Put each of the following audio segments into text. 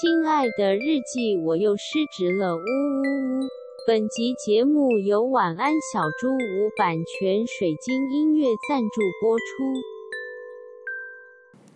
亲爱的日记，我又失职了，呜呜呜！本集节目由晚安小猪屋版权水晶音乐赞助播出。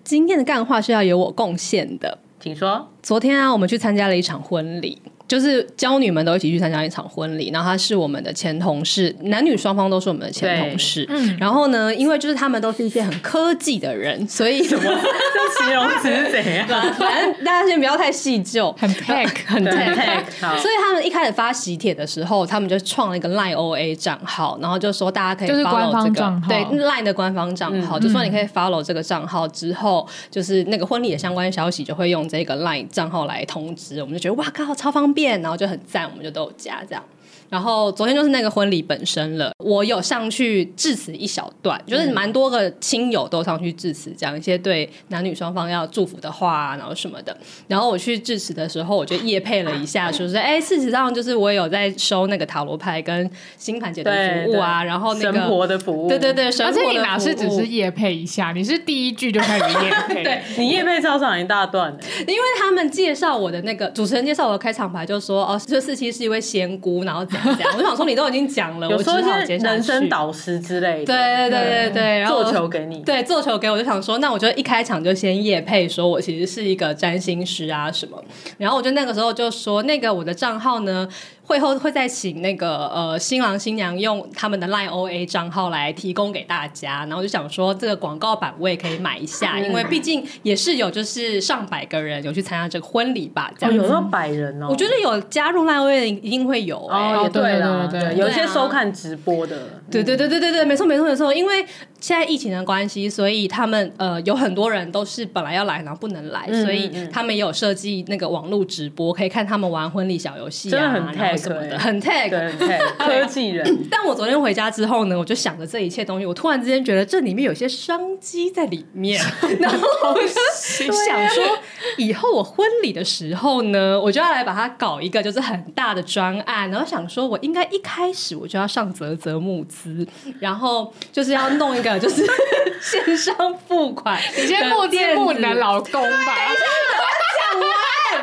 今天的干话是要由我贡献的，请说。昨天啊，我们去参加了一场婚礼。就是娇女们都一起去参加一场婚礼，然后她是我们的前同事，男女双方都是我们的前同事。嗯，然后呢，因为就是他们都是一些很科技的人，所以什么 这形容词是怎样？反正大家先不要太细究，很 tech，很 tech。所以他们一开始发喜帖的时候，他们就创了一个 Line OA 账号，然后就说大家可以 follow 这个对 Line 的官方账号，就说你可以 follow 这个账号之后，就是那个婚礼的相关消息就会用这个 Line 账号来通知。我们就觉得哇靠，超方便。变，然后就很赞，我们就都加这样。然后昨天就是那个婚礼本身了，我有上去致辞一小段，就是蛮多个亲友都上去致辞，讲一些对男女双方要祝福的话啊，然后什么的。然后我去致辞的时候，我就夜配了一下，说是哎，事实上就是我有在收那个塔罗牌跟星盘解读服务啊，然后那个神婆的服务，对对对，神婆的服务。而且你哪是只是夜配一下，你是第一句就开始 夜配，对你夜配超长一大段，因为他们介绍我的那个主持人介绍我的开场白，就说哦，这四期是一位仙姑，然后 我想说你。都已经讲了，我说一些人生导师之类的，对对对对对，然后做球给你，对做球给我，就想说，那我就一开场就先业配，说我其实是一个占星师啊什么，然后我就那个时候就说，那个我的账号呢。会后会再请那个呃新郎新娘用他们的 Line OA 账号来提供给大家，然后就想说这个广告版我也可以买一下，嗯、因为毕竟也是有就是上百个人有去参加这个婚礼吧，这样子、哦、有到百人哦。我觉得有加入 Line OA 的一定会有、欸、哦，对了对，对，对，有一些收看直播的，对对对对对对，没错没错没错，因为现在疫情的关系，所以他们呃有很多人都是本来要来然后不能来，嗯、所以他们也有设计那个网络直播，可以看他们玩婚礼小游戏啊，真的很然后什么的，很。对，科技人。但我昨天回家之后呢，我就想着这一切东西，我突然之间觉得这里面有些商机在里面，然后我就想说，以后我婚礼的时候呢，我就要来把它搞一个就是很大的专案，然后想说我应该一开始我就要上泽泽募资，然后就是要弄一个就是 线上付款，你先募资募你的老公吧。等一下，我讲完，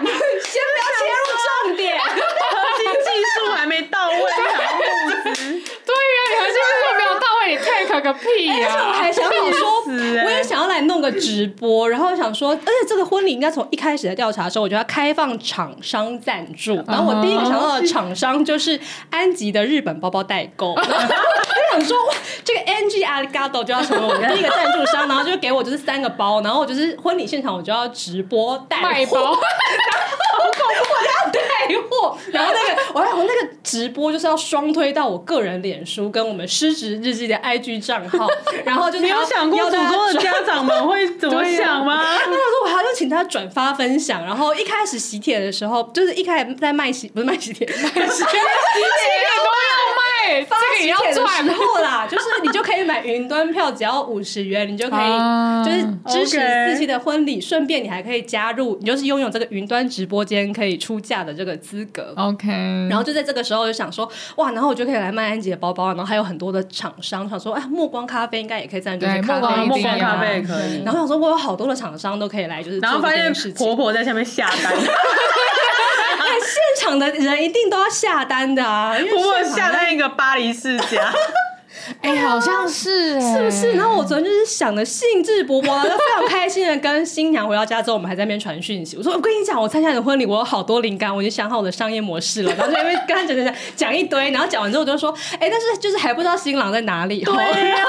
先不要切入重点。还没到位，还募资。对呀、啊，你还是说没有到位，你 take 个屁呀、啊！我还想好说，我也想要来弄个直播，然后想说，而且这个婚礼应该从一开始的调查的时候，我就要开放厂商赞助。然后我第一个想到的厂商就是安吉的日本包包代购。我想说，这个 NG Arigato 就要成为我的第一个赞助商，然后就给我就是三个包，然后我就是婚礼现场我就要直播带卖包。我要带货，然后那个我还我那个直播就是要双推到我个人脸书跟我们失职日记的 IG 账号，然后就你有想过主播的家长们会怎么想吗？那他说我还要请他转发分享，然后一开始喜帖的时候，就是一开始在卖喜不是卖喜帖，卖喜帖喜帖都要卖。发喜帖的时候啦，就是你就可以买云端票，只要五十元，你就可以就是支持四期的婚礼，顺便你还可以加入，你就是拥有这个云端直播间可以出价的这个资格。OK，然后就在这个时候就想说，哇，然后我就可以来卖安吉的包包，然后还有很多的厂商想说，哎，暮光咖啡应该也可以赞助些咖啡，暮光咖啡也可以。然后想说，我有好多的厂商都可以来，就是然后发现婆婆在下面下单。现场的人一定都要下单的啊！因为我 下单一个巴黎世家，哎、欸，好像是，是不是？然后我昨天就是想的兴致勃勃，然后非常开心的跟新娘回到家之后，我们还在那边传讯息。我说：“我跟你讲，我参加你的婚礼，我有好多灵感，我已经想好我的商业模式了。”然后就因为跟他讲讲讲讲一堆，然后讲完之后我就说：“哎、欸，但是就是还不知道新郎在哪里。”对呀、啊，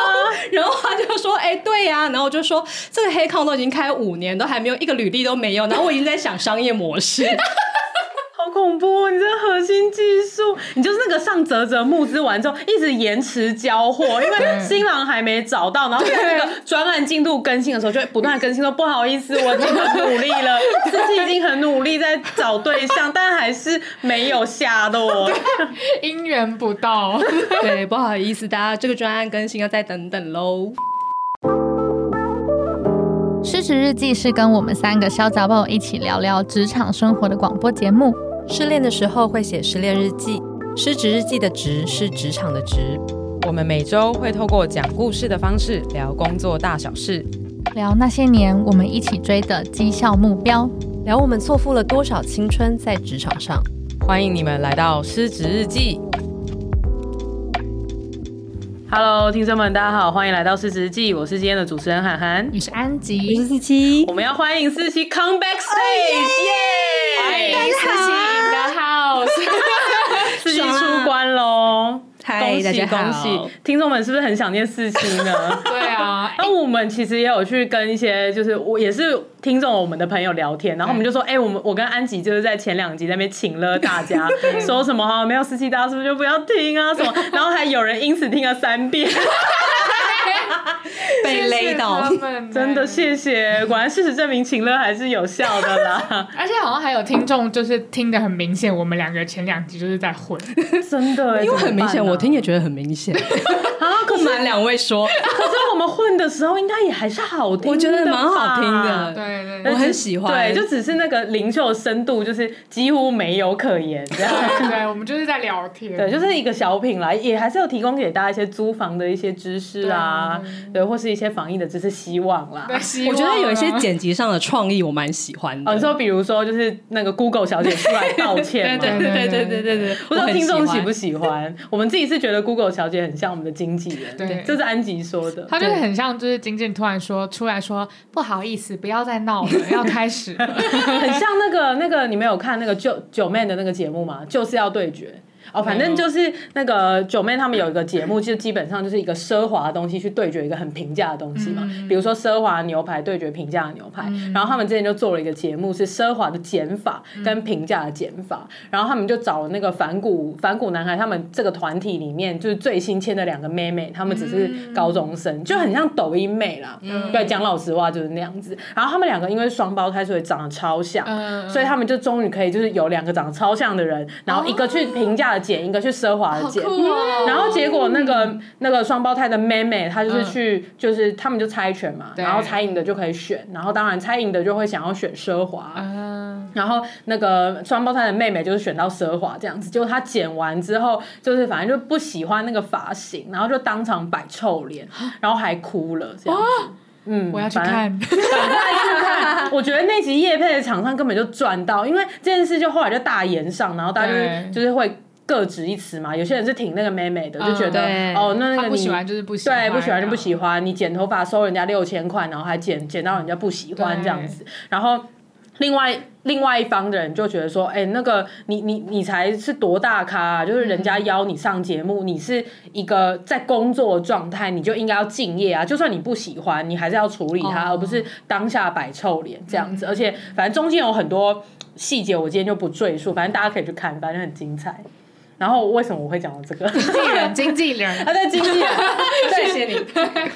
然后他就说：“哎、欸，对呀、啊。”然后我就说：“这个黑康都已经开五年，都还没有一个履历都没有。”然后我已经在想商业模式。好恐怖！你这核心技术，你就是那个上泽泽募资完之后一直延迟交货，因为新郎还没找到，然后在那个专案进度更新的时候，就会不断更新说不好意思，我已经很努力了，自己已经很努力在找对象，但还是没有下落，姻缘不到。对，不好意思，大家这个专案更新要再等等喽。失职日记是跟我们三个小杂宝一起聊聊职场生活的广播节目。失恋的时候会写失恋日记，失职日记的职是职场的职。我们每周会透过讲故事的方式聊工作大小事，聊那些年我们一起追的绩效目标。聊我们错付了多少青春在职场上。欢迎你们来到失职日记。Hello，听众们，大家好，欢迎来到失职日记。我是今天的主持人涵涵，你是安吉，我是四七。我们要欢迎四七 come back stage，耶！欢迎四七 in the house，四七出关喽。嗨，大家恭喜！听众们是不是很想念四七呢？对啊，那我们其实也有去跟一些，就是我也是听众我们的朋友聊天，然后我们就说，哎、欸，我们我跟安吉就是在前两集在那边请了大家，说什么哈，没有四七大家是不是就不要听啊什么？然后还有人因此听了三遍。被勒到，真的谢谢。果然事实证明，情乐还是有效的啦。而且好像还有听众就是听得很明显，我们两个前两集就是在混，真的，因为很明显，我听也觉得很明显。啊，不瞒两位说，可是我们混的时候应该也还是好听，我觉得蛮好听的。对对，我很喜欢。对，就只是那个灵秀深度就是几乎没有可言。这样，对，我们就是在聊天。对，就是一个小品来，也还是有提供给大家一些租房的一些知识啊，对，或是一些防疫的知识，希望啦。望我觉得有一些剪辑上的创意，我蛮喜欢的。你说，比如说，就是那个 Google 小姐出来道歉，对对对对对对对，不知道听众喜不喜欢？我们自己是觉得 Google 小姐很像我们的经纪人，对，这是安吉说的。她就是很像，就是经纪人突然说出来说不好意思，不要再闹了，要开始。很像那个那个，你没有看那个九九妹的那个节目吗？就是要对决。哦，反正就是那个九妹他们有一个节目，就基本上就是一个奢华的东西去对决一个很平价的东西嘛。嗯、比如说奢华牛排对决平价的牛排，嗯、然后他们之前就做了一个节目，是奢华的减法跟平价的减法。嗯、然后他们就找了那个反骨反骨男孩，他们这个团体里面就是最新签的两个妹妹，他们只是高中生，嗯、就很像抖音妹啦。嗯、对，讲老实话就是那样子。然后他们两个因为双胞胎，所以长得超像，嗯、所以他们就终于可以就是有两个长得超像的人，然后一个去评价的。剪一个去奢华的剪，哦、然后结果那个、嗯、那个双胞胎的妹妹，她就是去，嗯、就是他们就猜拳嘛，然后猜赢的就可以选，然后当然猜赢的就会想要选奢华，嗯、然后那个双胞胎的妹妹就是选到奢华这样子，结果她剪完之后，就是反正就不喜欢那个发型，然后就当场摆臭脸，然后还哭了这样子。哦、嗯，我要去看，赶快去看。我觉得那集叶配的厂商根本就赚到，因为这件事就后来就大炎上，然后大家就是就是会。各执一词嘛，有些人是挺那个妹妹的，就觉得哦，那那个你不喜欢就是不喜欢，对，不喜欢就不喜欢。你剪头发收人家六千块，然后还剪剪到人家不喜欢这样子。然后另外另外一方的人就觉得说，哎，那个你你你才是多大咖啊，就是人家邀你上节目，你是一个在工作状态，你就应该要敬业啊。就算你不喜欢，你还是要处理它，而不是当下摆臭脸这样子。而且反正中间有很多细节，我今天就不赘述，反正大家可以去看，反正很精彩。然后为什么我会讲到这个？经纪人，经纪人，他在经纪人，谢谢你。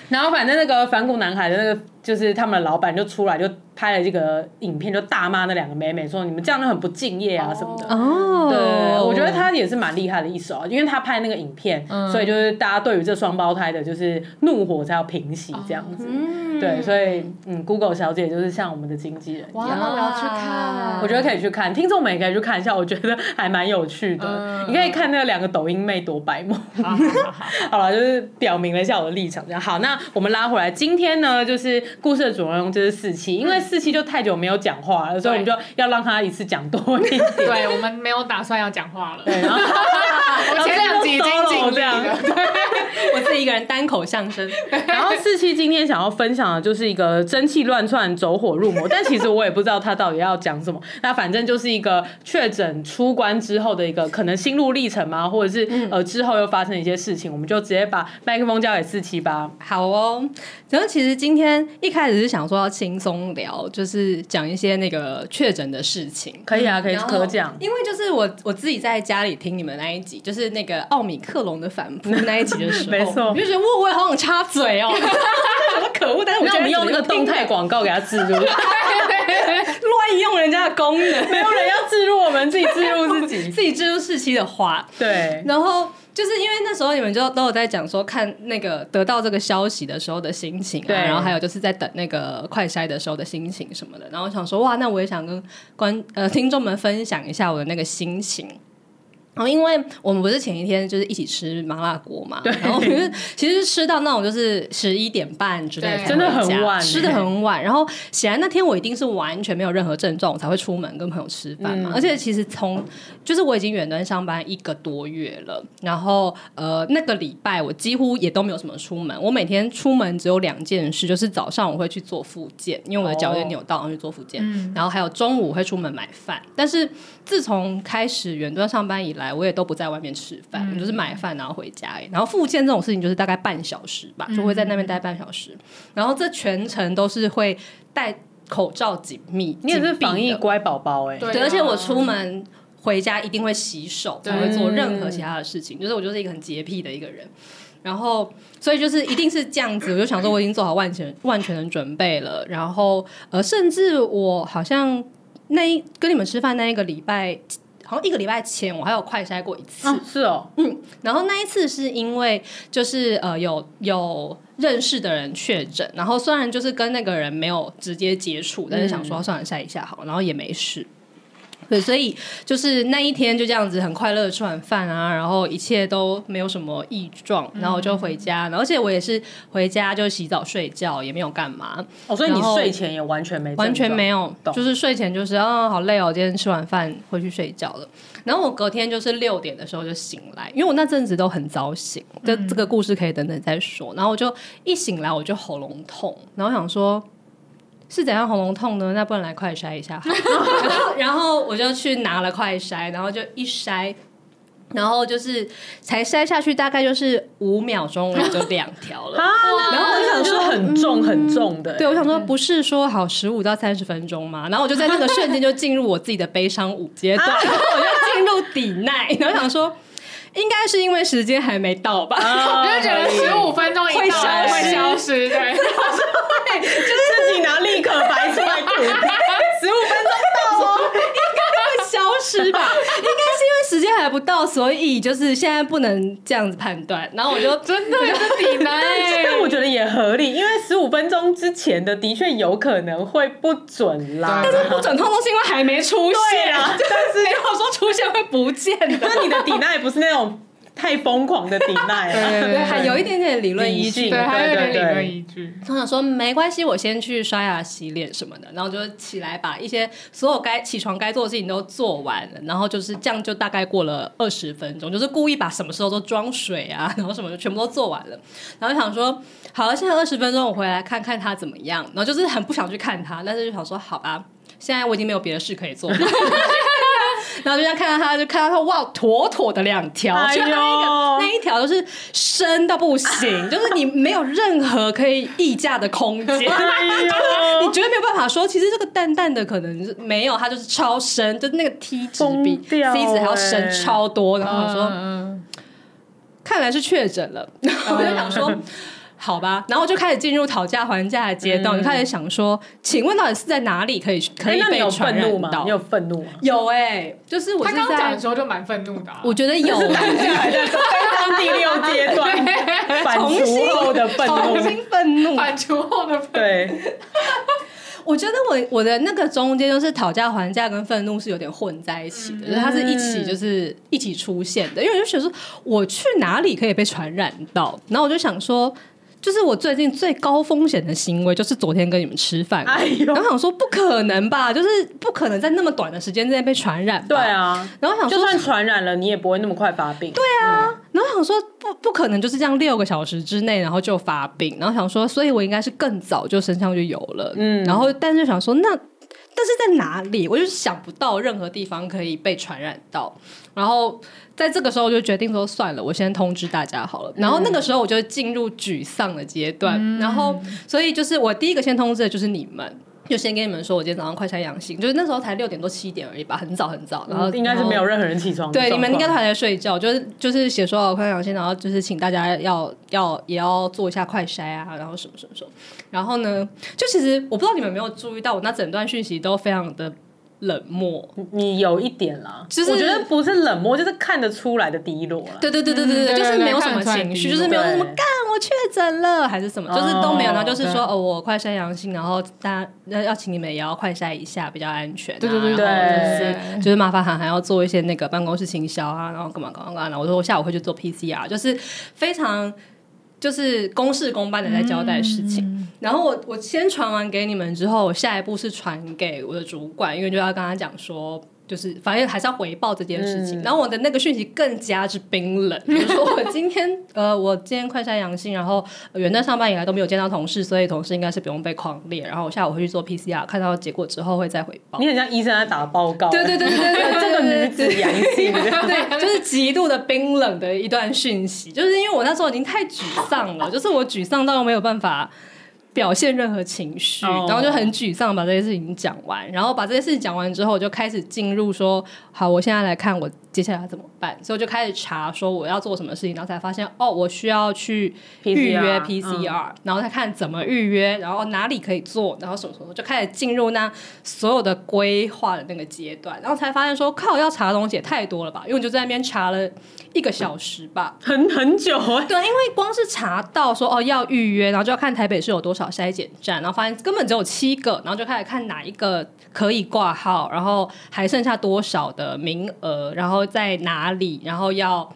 然后反正那个反骨男孩的那个，就是他们的老板就出来就拍了这个影片，就大骂那两个妹妹说：“你们这样就很不敬业啊什么的。”哦，对，我觉得他也是蛮厉害的一手啊，因为他拍那个影片，所以就是大家对于这双胞胎的就是怒火才要平息这样子。对，所以嗯，Google 小姐就是像我们的经纪人一样，我要去看，我觉得可以去看，听众们也可以去看一下，我觉得还蛮有趣的。你可以看那两个抖音妹多白目。好了，就是表明了一下我的立场，这样好。那我们拉回来，今天呢，就是。故事的主人公就是四七，因为四七就太久没有讲话了，所以我们就要让他一次讲多一点。对，我们没有打算要讲话了。对，然后 我前两集已经尽力了。对，我自己一个人单口相声。然后四七今天想要分享的就是一个蒸汽乱窜、走火入魔，但其实我也不知道他到底要讲什么。那反正就是一个确诊出关之后的一个可能心路历程嘛，或者是呃之后又发生一些事情，我们就直接把麦克风交给四七吧。好哦。然后其实今天一开始是想说要轻松聊，就是讲一些那个确诊的事情。可以啊，可以可讲。因为就是我我自己在家里听你们那一集，就是那个奥米克隆的反扑那一集的时候，没错，你就觉得我我也好想插嘴哦，好可恶！但是我觉得用那个动态广告给他置入，乱用人家的功能，没有人要置入，我们自己置入自己，自己置入四期的话，对，然后。就是因为那时候你们就都有在讲说，看那个得到这个消息的时候的心情啊，对。然后还有就是在等那个快筛的时候的心情什么的，然后我想说哇，那我也想跟观呃听众们分享一下我的那个心情。然后，因为我们不是前一天就是一起吃麻辣锅嘛，然后其实其实吃到那种就是十一点半之类，真的很晚，吃的很晚。然后显然那天我一定是完全没有任何症状，我才会出门跟朋友吃饭嘛。嗯、而且其实从就是我已经远端上班一个多月了，然后呃那个礼拜我几乎也都没有什么出门。我每天出门只有两件事，就是早上我会去做复健，因为我的脚有点扭到，然后去做复健。嗯、然后还有中午会出门买饭，但是。自从开始远端上班以来，我也都不在外面吃饭，嗯、就是买饭然后回家。然后复健这种事情就是大概半小时吧，就会在那边待半小时。嗯、然后这全程都是会戴口罩紧密。你也是防疫乖宝宝哎，对，而且我出门回家一定会洗手，才会做任何其他的事情。就是我就是一个很洁癖的一个人。然后所以就是一定是这样子，我就想说我已经做好万全万全的准备了。然后呃，甚至我好像。那一跟你们吃饭那一个礼拜，好像一个礼拜前我还有快筛过一次。啊，是哦，嗯，然后那一次是因为就是呃有有认识的人确诊，然后虽然就是跟那个人没有直接接触，但是想说算了筛一下好，然后也没事。对，所以就是那一天就这样子很快乐的吃完饭啊，然后一切都没有什么异状，然后我就回家，而且我也是回家就洗澡睡觉，也没有干嘛。哦，所以你睡前也完全没完全没有，就是睡前就是啊好累哦，今天吃完饭回去睡觉了。然后我隔天就是六点的时候就醒来，因为我那阵子都很早醒，这这个故事可以等等再说。然后我就一醒来我就喉咙痛，然后想说。是怎样喉咙痛呢？那不然来快筛一下好。然后，然后我就去拿了快筛，然后就一筛，然后就是才筛下去，大概就是五秒钟我就两条了。然后我就想说很重很重的，对，我想说不是说好十五到三十分钟吗？然后我就在那个瞬间就进入我自己的悲伤五阶段，然 后我就进入抵耐，然后想说。应该是因为时间还没到吧，我就觉得十五分钟一到会消失，对，就是自己拿立可白出来涂，十五分钟到哦，应该会消失吧？应该是因为时间还不到，所以就是现在不能这样子判断。然后我就真的是抵赖，但我觉得也合理，因为十五分钟之前的的确有可能会不准啦，但是不准通通是因为还没出现啊，但是 没有说出现会不见的，那你的抵赖不是那种。太疯狂的抵赖了，对对对，还有一点点理论依据，对，还有一点理论依据。我想说没关系，我先去刷牙、洗脸什么的，然后就起来把一些所有该起床该做的事情都做完了，然后就是这样，就大概过了二十分钟，就是故意把什么时候都装水啊，然后什么就全部都做完了，然后想说好了，现在二十分钟我回来看看他怎么样，然后就是很不想去看他，但是就想说好吧，现在我已经没有别的事可以做了。然后就这样看到他，就看到他哇，妥妥的两条，就那一个那一条都是深到不行，就是你没有任何可以议价的空间，你绝对没有办法说，其实这个淡淡的可能是没有，它就是超深，就是那个 T 值比 C 值还要深超多。然后我说，看来是确诊了，我就想说。好吧，然后就开始进入讨价还价的阶段，就开始想说，请问到底是在哪里可以可以被传染到？你有愤怒吗？有哎，就是我他刚讲的时候就蛮愤怒的。我觉得有，非常第六阶段，反刍后的愤怒，重新愤怒，反刍后的对。我觉得我我的那个中间就是讨价还价跟愤怒是有点混在一起的，就是它是一起就是一起出现的，因为我就觉得说，我去哪里可以被传染到？然后我就想说。就是我最近最高风险的行为，就是昨天跟你们吃饭，哎呦，然后想说不可能吧，就是不可能在那么短的时间之内被传染。对啊，然后想说，就算传染了，你也不会那么快发病。对啊，嗯、然后想说不不可能就是这样六个小时之内，然后就发病。然后想说，所以我应该是更早就身上就有了。嗯，然后但是想说，那但是在哪里？我就是想不到任何地方可以被传染到。然后。在这个时候，我就决定说算了，我先通知大家好了。然后那个时候，我就进入沮丧的阶段。嗯、然后，所以就是我第一个先通知的就是你们，就先跟你们说，我今天早上快筛阳性，就是那时候才六点多七点而已吧，很早很早。然后、嗯、应该是没有任何人起床。对，你们应该都还在睡觉，就是就是写说我快筛阳性，然后就是请大家要要也要做一下快筛啊，然后什么什么什么。然后呢，就其实我不知道你们有没有注意到，我那整段讯息都非常的。冷漠，你有一点啦，就是我觉得不是冷漠，就是看得出来的低落了。对对对对对对，就是没有什么情绪，就是没有什么干我确诊了还是什么，就是都没有。然后就是说哦，我快筛阳性，然后大家要要请你们也要快筛一下，比较安全。对对对对，就是麻烦函还要做一些那个办公室行销啊，然后干嘛干嘛干嘛。然后我说我下午会去做 PCR，就是非常就是公事公办的在交代事情。嗯、然后我我先传完给你们之后，我下一步是传给我的主管，因为就要跟他讲说。就是反正还是要回报这件事情，嗯、然后我的那个讯息更加之冰冷，比如说我今天呃，我今天快筛阳性，然后元旦上班以来都没有见到同事，所以同事应该是不用被狂列，然后我下午会去做 PCR，看到结果之后会再回报。你很像医生在打报告，对对对对对，这个女子阳性，对，就是极度的冰冷的一段讯息，就是因为我那时候已经太沮丧了，就是我沮丧到没有办法。表现任何情绪，然后就很沮丧，把这些事情讲完，然后把这些事情讲完之后，我就开始进入说，好，我现在来看我接下来要怎么办，所以我就开始查说我要做什么事情，然后才发现哦，我需要去预约 PCR，然后再看怎么预约，然后哪里可以做，然后什么什么，就开始进入那所有的规划的那个阶段，然后才发现说，靠，要查的东西也太多了吧，因为我就在那边查了一个小时吧，很很久哎，对，因为光是查到说哦要预约，然后就要看台北市有多少筛检站，然后发现根本只有七个，然后就开始看哪一个可以挂号，然后还剩下多少的名额，然后在哪里，然后要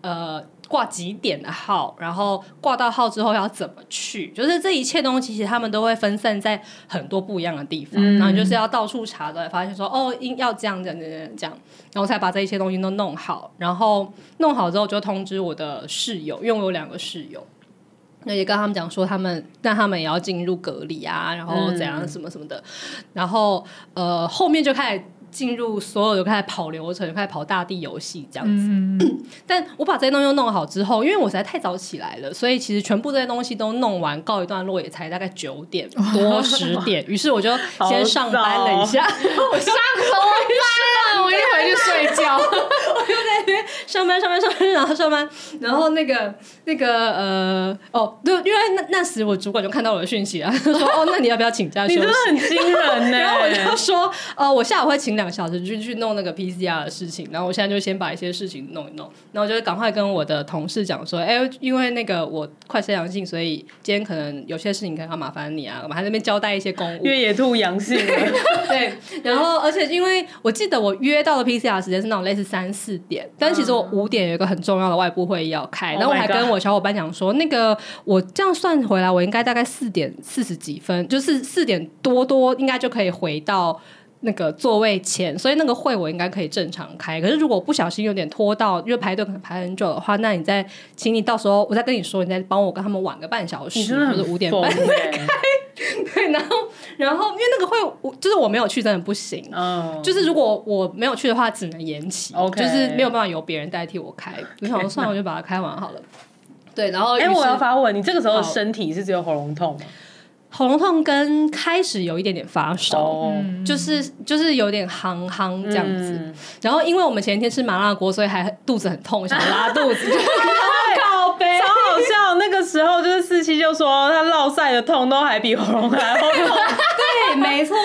呃挂几点的号，然后挂到号之后要怎么去，就是这一切东西其实他们都会分散在很多不一样的地方，嗯、然后就是要到处查的，发现说哦应要这样这样这样这样，然后才把这一切东西都弄好，然后弄好之后就通知我的室友，因为我有两个室友。那也跟他们讲说，他们但他们也要进入隔离啊，然后怎样什么什么的，嗯、然后呃后面就开始进入所有就开始跑流程，开始跑大地游戏这样子。嗯、但我把这些东西弄好之后，因为我实在太早起来了，所以其实全部这些东西都弄完，告一段落也才大概九点多十点。于是我就先上班了一下，我上头班，我一回去睡觉，我就在那边上班上班上班，然后上班，然后那个那个呃哦，对，因为那那时我主管就看到我的讯息啊，他说哦，那你要不要请假休息？你真的很惊人呢。然后我就说呃，我下午会请两个小时就去弄那个 PCR 的事情，然后我现在就先把一些事情弄一弄，然后我就赶快跟我的同事讲说，哎、欸，因为那个我快筛阳性，所以今天可能有些事情可能要麻烦你啊，我们还在那边交代一些公务。越野兔阳性了，对，然后而且因为我记得我约到的 PCR 时间是那种类似三四点，但其实我五点有一个很重要的外部会议要开，然后我还跟我小伙伴讲说，那个我这样算回来，我应该大概四点四十几分，就是四点多多应该就可以回到。那个座位前，所以那个会我应该可以正常开。可是如果不小心有点拖到，因为排队可能排很久的话，那你再，请你到时候我再跟你说，你再帮我跟他们晚个半小时，或者五点半再开。对，然后然后因为那个会，我就是我没有去，真的不行。嗯，oh. 就是如果我没有去的话，只能延期。OK，就是没有办法由别人代替我开。我想说算了，我就把它开完好了。对，然后哎，我要发问，你这个时候身体是只有喉咙痛吗？喉咙痛跟开始有一点点发烧，oh. 就是就是有点夯夯这样子。嗯、然后因为我们前一天吃麻辣锅，所以还肚子很痛，想拉肚子。靠北，超好笑。那个时候就是四七就说他落赛的痛都还比喉咙还痛。对，没错。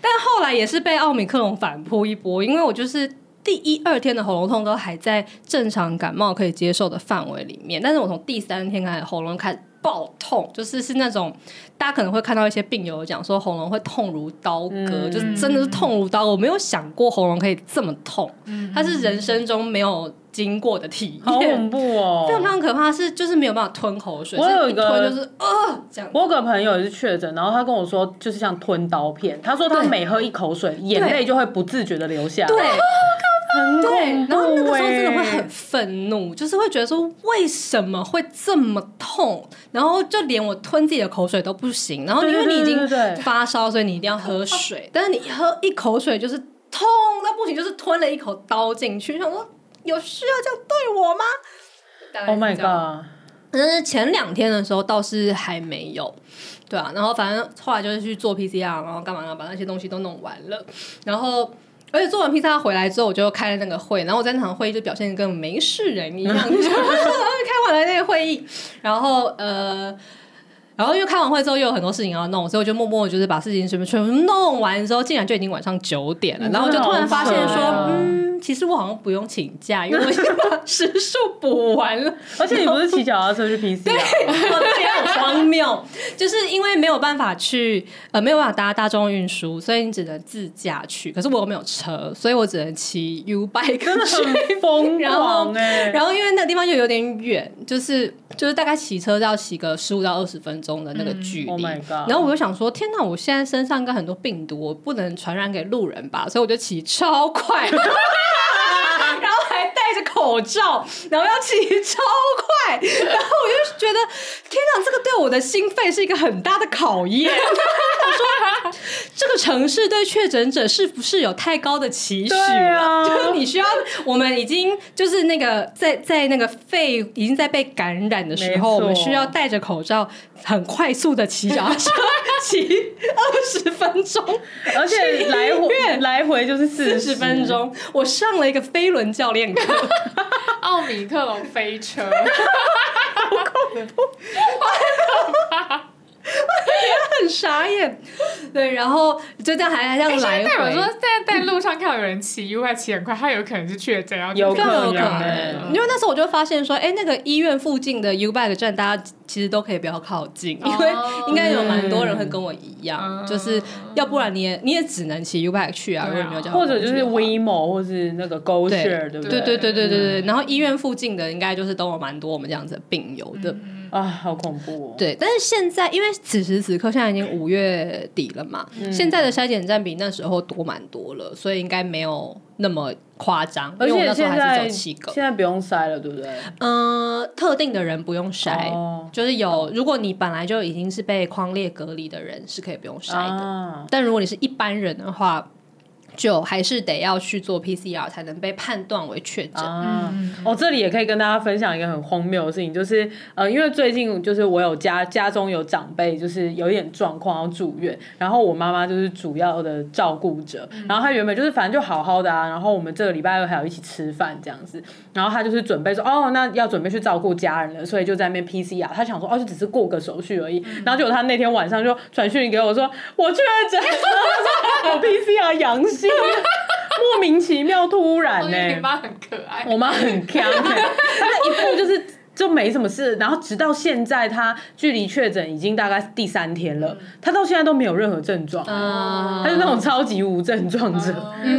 但后来也是被奥米克戎反扑一波，因为我就是第一二天的喉咙痛都还在正常感冒可以接受的范围里面，但是我从第三天开始喉咙开始。爆痛，就是是那种大家可能会看到一些病友讲说喉咙会痛如刀割，嗯、就是真的是痛如刀。我没有想过喉咙可以这么痛，嗯、它是人生中没有经过的体验，好恐怖哦！非常非常可怕，是就是没有办法吞口水。我有一个吞就是呃这样。我有个朋友也是确诊，然后他跟我说就是像吞刀片，他说他每喝一口水，眼泪就会不自觉的流下来。对。很对，然后那个时候真的会很愤怒，就是会觉得说为什么会这么痛，然后就连我吞自己的口水都不行，然后因为你已经发烧，所以你一定要喝水，但是你喝一口水就是痛到不行，就是吞了一口刀进去，想说有需要这样对我吗？Oh my god！但是前两天的时候倒是还没有，对啊，然后反正后来就是去做 PCR，然后干嘛呢？把那些东西都弄完了，然后。而且做完披萨回来之后，我就开了那个会，然后我在那场会议就表现跟没事人一样，开完了那个会议，然后呃，然后因为开完会之后又有很多事情要弄，所以我就默默就是把事情全部全部弄完之后，竟然就已经晚上九点了，然后我就突然发现说，嗯。其实我好像不用请假，因为我已经把时数补完了。而且你不是骑脚踏车去 PCR？对，我很荒谬，就是因为没有办法去呃，没有办法搭大众运输，所以你只能自驾去。可是我又没有车，所以我只能骑 U bike，真的很疯狂哎。然后因为那个地方又有点远，就是就是大概骑车要骑个十五到二十分钟的那个距离。Oh my god！然后我就想说，天哪，我现在身上应该很多病毒，我不能传染给路人吧？所以我就骑超快。戴着口罩，然后要骑超快，然后我就觉得天哪，这个对我的心肺是一个很大的考验。我说这个城市对确诊者是不是有太高的期许了？啊、就是你需要，我们已经就是那个在在那个肺已经在被感染的时候，我们需要戴着口罩，很快速的骑脚踏车 骑二十分钟，而且来回来回就是四十分钟。我上了一个飞轮教练课，奥米克隆飞车，好恐怖，好可怕。我很傻眼，对，然后就这样还还这样来回。代表说，在在路上看到有人骑 U bike 骑很快，他有可能是确诊，有可能，因为那时候我就发现说，哎，那个医院附近的 U bike 站，大家其实都可以不要靠近，因为应该有蛮多人会跟我一样，就是要不然你也你也只能骑 U bike 去啊，如果没有这样，或者就是 WeMo 或是那个 GoShare，对不对？对对对对对对。然后医院附近的应该就是都有蛮多我们这样子的病友的。啊，好恐怖哦！对，但是现在因为此时此刻现在已经五月底了嘛，嗯、现在的筛检站比那时候多蛮多了，所以应该没有那么夸张。而且现在现在七个，现在不用筛了，对不对？嗯、呃，特定的人不用筛，哦、就是有如果你本来就已经是被框列隔离的人，是可以不用筛的。啊、但如果你是一般人的话，就还是得要去做 PCR 才能被判断为确诊。啊、嗯，哦、这里也可以跟大家分享一个很荒谬的事情，就是呃，因为最近就是我有家家中有长辈，就是有一点状况要住院，然后我妈妈就是主要的照顾者，嗯、然后她原本就是反正就好好的啊，然后我们这个礼拜二还有一起吃饭这样子，然后她就是准备说哦，那要准备去照顾家人了，所以就在那边 PCR，她想说哦，就只是过个手续而已，嗯、然后结果她那天晚上就传讯给我说，我确诊，我 PCR 阳性。莫名其妙，突然呢、欸？你妈很可爱，我妈很强、欸，那一副就是就没什么事。然后直到现在，她距离确诊已经大概第三天了，她到现在都没有任何症状，她是那种超级无症状者。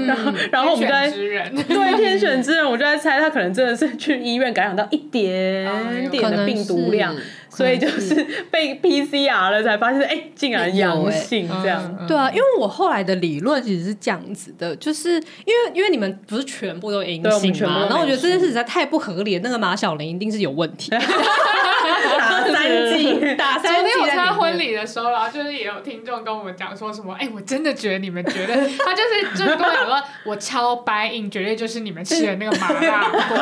然后，然后我们在对天选之人，我就在猜，她可能真的是去医院感染到一点点的病毒量。所以就是被 PCR 了，才发现哎，竟然阳性这样。对啊，因为我后来的理论其实是这样子的，就是因为因为你们不是全部都阴性嘛，然后我觉得这件事实在太不合理了，那个马小玲一定是有问题。打三剂，打三剂。昨天我参加婚礼的时候，然后就是也有听众跟我们讲说什么，哎，我真的觉得你们觉得 他就是就是跟我讲说，我超 buy in，绝对就是你们吃的那个麻辣锅。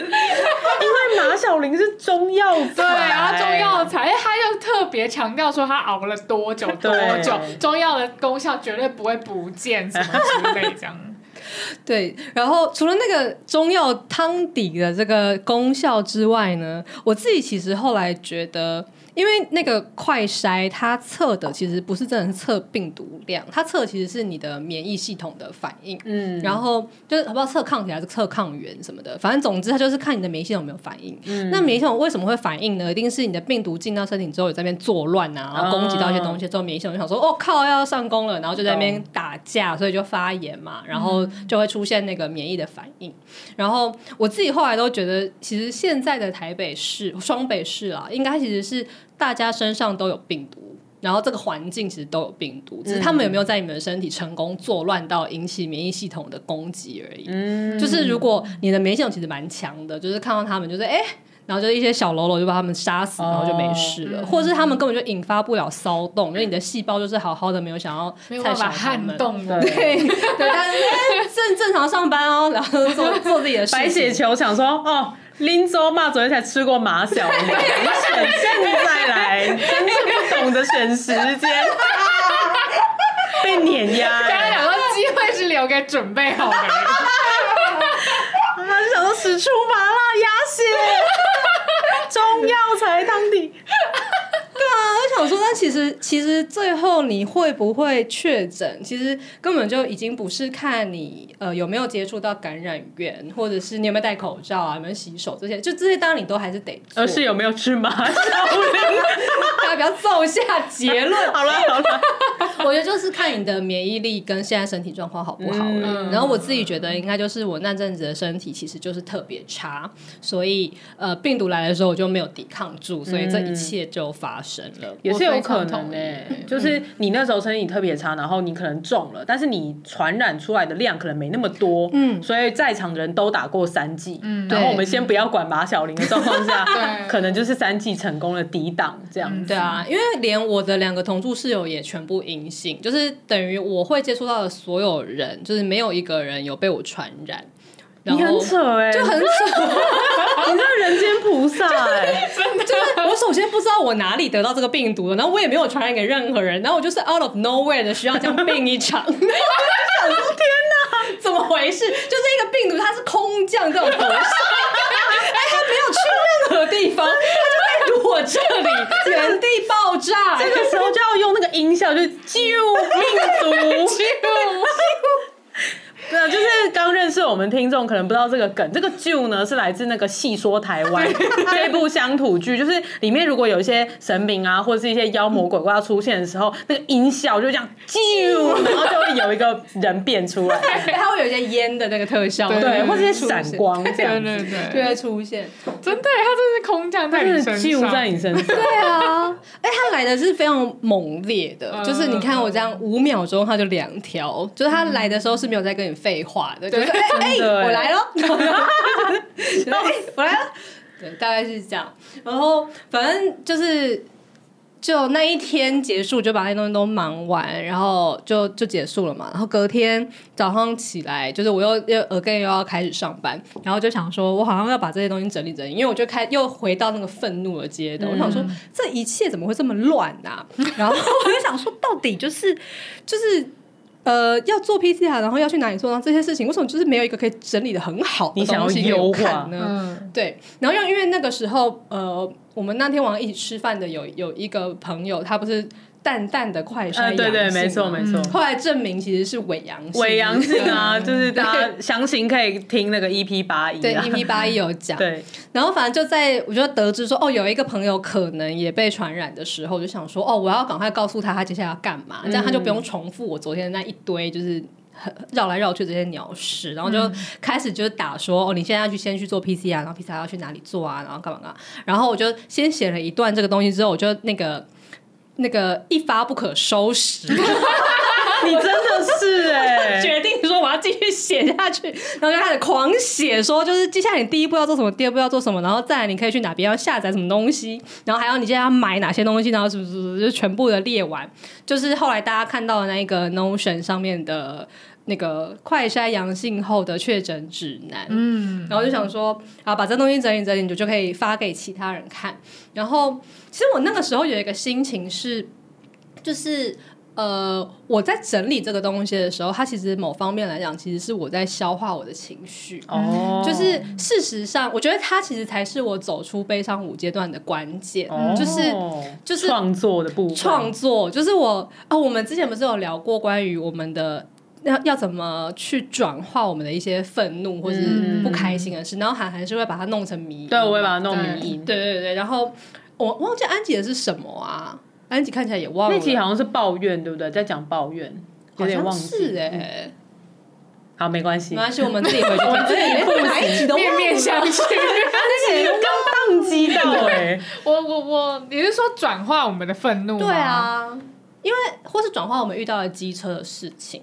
因为马小玲是中药材。对啊，中药材，哎，他又特别强调说他熬了多久多久，中药的功效绝对不会不见，什么之类这样。对，然后除了那个中药汤底的这个功效之外呢，我自己其实后来觉得。因为那个快筛，它测的其实不是真的是测病毒量，它测其实是你的免疫系统的反应。嗯，然后就是不知道测抗体还是测抗原什么的，反正总之它就是看你的免疫系统有没有反应。嗯，那免疫系统为什么会反应呢？一定是你的病毒进到身体之后有在那边作乱啊，然后攻击到一些东西之后，免疫系统就想说：“哦靠，要上攻了！”然后就在那边打架，所以就发炎嘛，然后就会出现那个免疫的反应。然后我自己后来都觉得，其实现在的台北市、双北市啊，应该其实是。大家身上都有病毒，然后这个环境其实都有病毒，只是他们有没有在你们的身体成功作乱到引起免疫系统的攻击而已。嗯，就是如果你的免疫系统其实蛮强的，就是看到他们就是哎，然后就一些小喽啰就把他们杀死，然后就没事了，哦、或者是他们根本就引发不了骚动，因为你的细胞就是好好的，没有想要太想撼动的。对对，但是正正常上班哦，然后做做自己的事。白血球想说哦。林州嘛昨天才吃过马小玲，你选现在来，真是不懂得选时间，被碾压。刚刚讲到机会是留给准备好的人，他就想说使出麻辣鸭血，中药材汤底。我想说，但其实其实最后你会不会确诊，其实根本就已经不是看你呃有没有接触到感染源，或者是你有没有戴口罩啊，有没有洗手这些，就这些当然你都还是得做，而是有没有吃麻酱。大家不要奏下结论。好了好了，我觉得就是看你的免疫力跟现在身体状况好不好。嗯、然后我自己觉得应该就是我那阵子的身体其实就是特别差，所以呃病毒来的时候我就没有抵抗住，所以这一切就发生了。嗯、也是有可能的、欸，就是你那时候身体特别差，然后你可能中了，但是你传染出来的量可能没那么多，嗯，所以在场的人都打过三剂，嗯，然后我们先不要管马小玲的状况下，对，可能就是三剂成功的抵挡这样。对啊，因为连我的两个同住室友也全部阴性，就是等于我会接触到的所有人，就是没有一个人有被我传染。你很扯哎、欸，就很扯，你是人间菩萨哎、欸，真的。就是我首先不知道我哪里得到这个病毒的，然后我也没有传染给任何人，然后我就是 out of nowhere 的需要这样病一场。我就想说天哪，怎么回事？就是一个病毒，它是空降这种模式，哎，它没有去任何地方，它就在我这里原地爆炸。这个时候就要用那个音效，就是救命毒。对啊，就是刚认识我们听众可能不知道这个梗，这个 “Ju” 呢是来自那个《戏说台湾》这部乡土剧，就是里面如果有一些神明啊，或者是一些妖魔鬼怪要出现的时候，那个音效就这样 “Ju”，然后就会有一个人变出来，它会有一些烟的那个特效，对，对或者一些闪光这样，对对对，就会出现。真的，他真是空降在你身上。在你身上，对啊，哎，他来的是非常猛烈的，就是你看我这样五秒钟，他就两条，就是他来的时候是没有在跟你。废话的，就是哎哎，我来了，我来了，对，大概是这样。然后反正就是，就那一天结束，就把那些东西都忙完，然后就就结束了嘛。然后隔天早上起来，就是我又又 again 又要开始上班，然后就想说，我好像要把这些东西整理整理，因为我就开又回到那个愤怒的阶段。嗯、我想说，这一切怎么会这么乱啊？然后 我就想说，到底就是就是。呃，要做 PCR，然后要去哪里做，然后这些事情，为什么就是没有一个可以整理的很好的东西有看呢？嗯、对，然后又因为那个时候，呃，我们那天晚上一起吃饭的有有一个朋友，他不是。淡淡的快筛，对对，没错没错。后来证明其实是伪阳性，伪阳性啊，就是大家详情可以听那个 EP 八一，对 EP 八一有讲。对，然后反正就在我就得知说，哦，有一个朋友可能也被传染的时候，我就想说，哦，我要赶快告诉他，他接下来要干嘛，这样他就不用重复我昨天的那一堆，就是绕来绕去这些鸟事，然后就开始就是打说，哦，你现在要去先去做 PCR，然后 PCR 要去哪里做啊，然后干嘛干嘛，然后我就先写了一段这个东西，之后我就那个。那个一发不可收拾，你真的是哎、欸，决定说我要继续写下去，然后就开始狂写，说就是接下来你第一步要做什么，第二步要做什么，然后再来你可以去哪边要下载什么东西，然后还要你现在要买哪些东西，然后是不是就全部的列完，就是后来大家看到的那个 Notion 上面的那个快筛阳性后的确诊指南，嗯，然后就想说啊，把这东西整理整理，你就就可以发给其他人看，然后。其实我那个时候有一个心情是，就是呃，我在整理这个东西的时候，它其实某方面来讲，其实是我在消化我的情绪。哦，就是事实上，我觉得它其实才是我走出悲伤五阶段的关键。哦，就是就是创作的部分，创作就是我啊，我们之前不是有聊过关于我们的要要怎么去转化我们的一些愤怒或是不开心的事，嗯、然后韩寒是会把它弄成迷因，对，我会把它弄迷因，对对对，然后。我忘记安吉的是什么啊？安吉看起来也忘了。那集好像是抱怨，对不对？在讲抱怨，有点忘记。是哎、欸，好，没关系，没关系，我们自己回去。我自己复习，面面相觑。那集刚宕机到哎、欸，我我我，你是说转化我们的愤怒吗？对啊，因为或是转化我们遇到的机车的事情。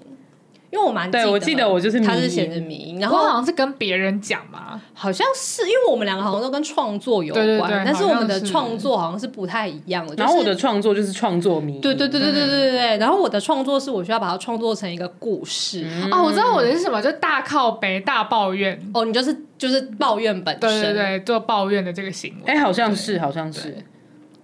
因为我蛮对，我记得我就是他是写的名，然后好像是跟别人讲嘛，好像是因为我们两个好像都跟创作有关，对对对，但是我们的创作好像是不太一样的。然后我的创作就是创作迷，对对对对对对对对。然后我的创作是我需要把它创作成一个故事。哦，我知道我的是什么，就大靠北大抱怨。哦，你就是就是抱怨本身，对对对，做抱怨的这个行为。哎，好像是，好像是。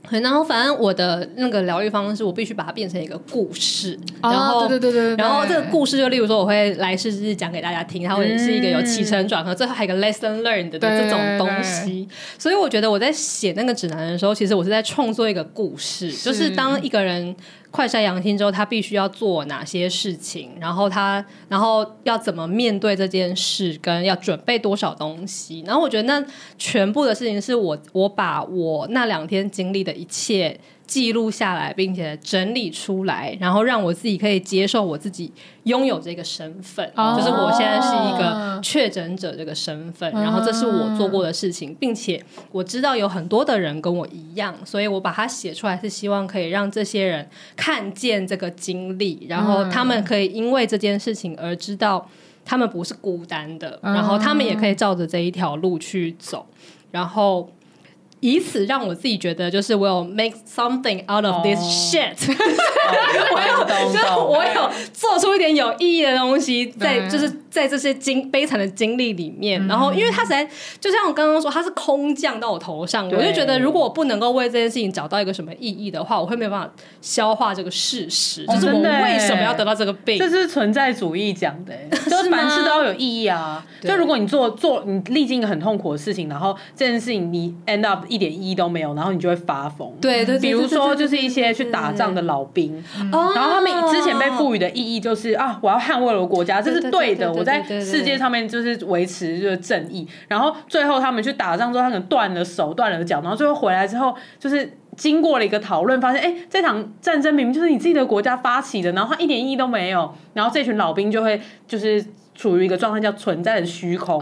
然后反正我的那个疗愈方式，我必须把它变成一个故事。哦、然后对对对对，然后这个故事就例如说，我会来试试讲给大家听，它会是一个有起承转合，最后还有一个 lesson learned 的这种东西。所以我觉得我在写那个指南的时候，其实我是在创作一个故事，是就是当一个人。快筛阳性之后，他必须要做哪些事情？然后他，然后要怎么面对这件事？跟要准备多少东西？然后我觉得那全部的事情是我我把我那两天经历的一切。记录下来，并且整理出来，然后让我自己可以接受我自己拥有这个身份，哦、就是我现在是一个确诊者这个身份，然后这是我做过的事情，并且我知道有很多的人跟我一样，所以我把它写出来是希望可以让这些人看见这个经历，然后他们可以因为这件事情而知道他们不是孤单的，然后他们也可以照着这一条路去走，然后。以此让我自己觉得，就是我有 make something out of this shit，我有，就是我有做出一点有意义的东西，在就是在这些经悲惨的经历里面。然后，因为他实在就像我刚刚说，他是空降到我头上，我就觉得，如果我不能够为这件事情找到一个什么意义的话，我会没有办法消化这个事实，就是我为什么要得到这个病。这是存在主义讲的，就是凡事都要有意义啊。就如果你做做你历经一个很痛苦的事情，然后这件事情你 end up。一点意义都没有，然后你就会发疯。对对，比如说就是一些去打仗的老兵，然后他们之前被赋予的意义就是啊，我要捍卫我的国家，这是对的，我在世界上面就是维持这个正义。然后最后他们去打仗之后，他可能断了手、断了脚，然后最后回来之后，就是经过了一个讨论，发现哎，这场战争明明就是你自己的国家发起的，然后它一点意义都没有。然后这群老兵就会就是处于一个状态叫存在的虚空，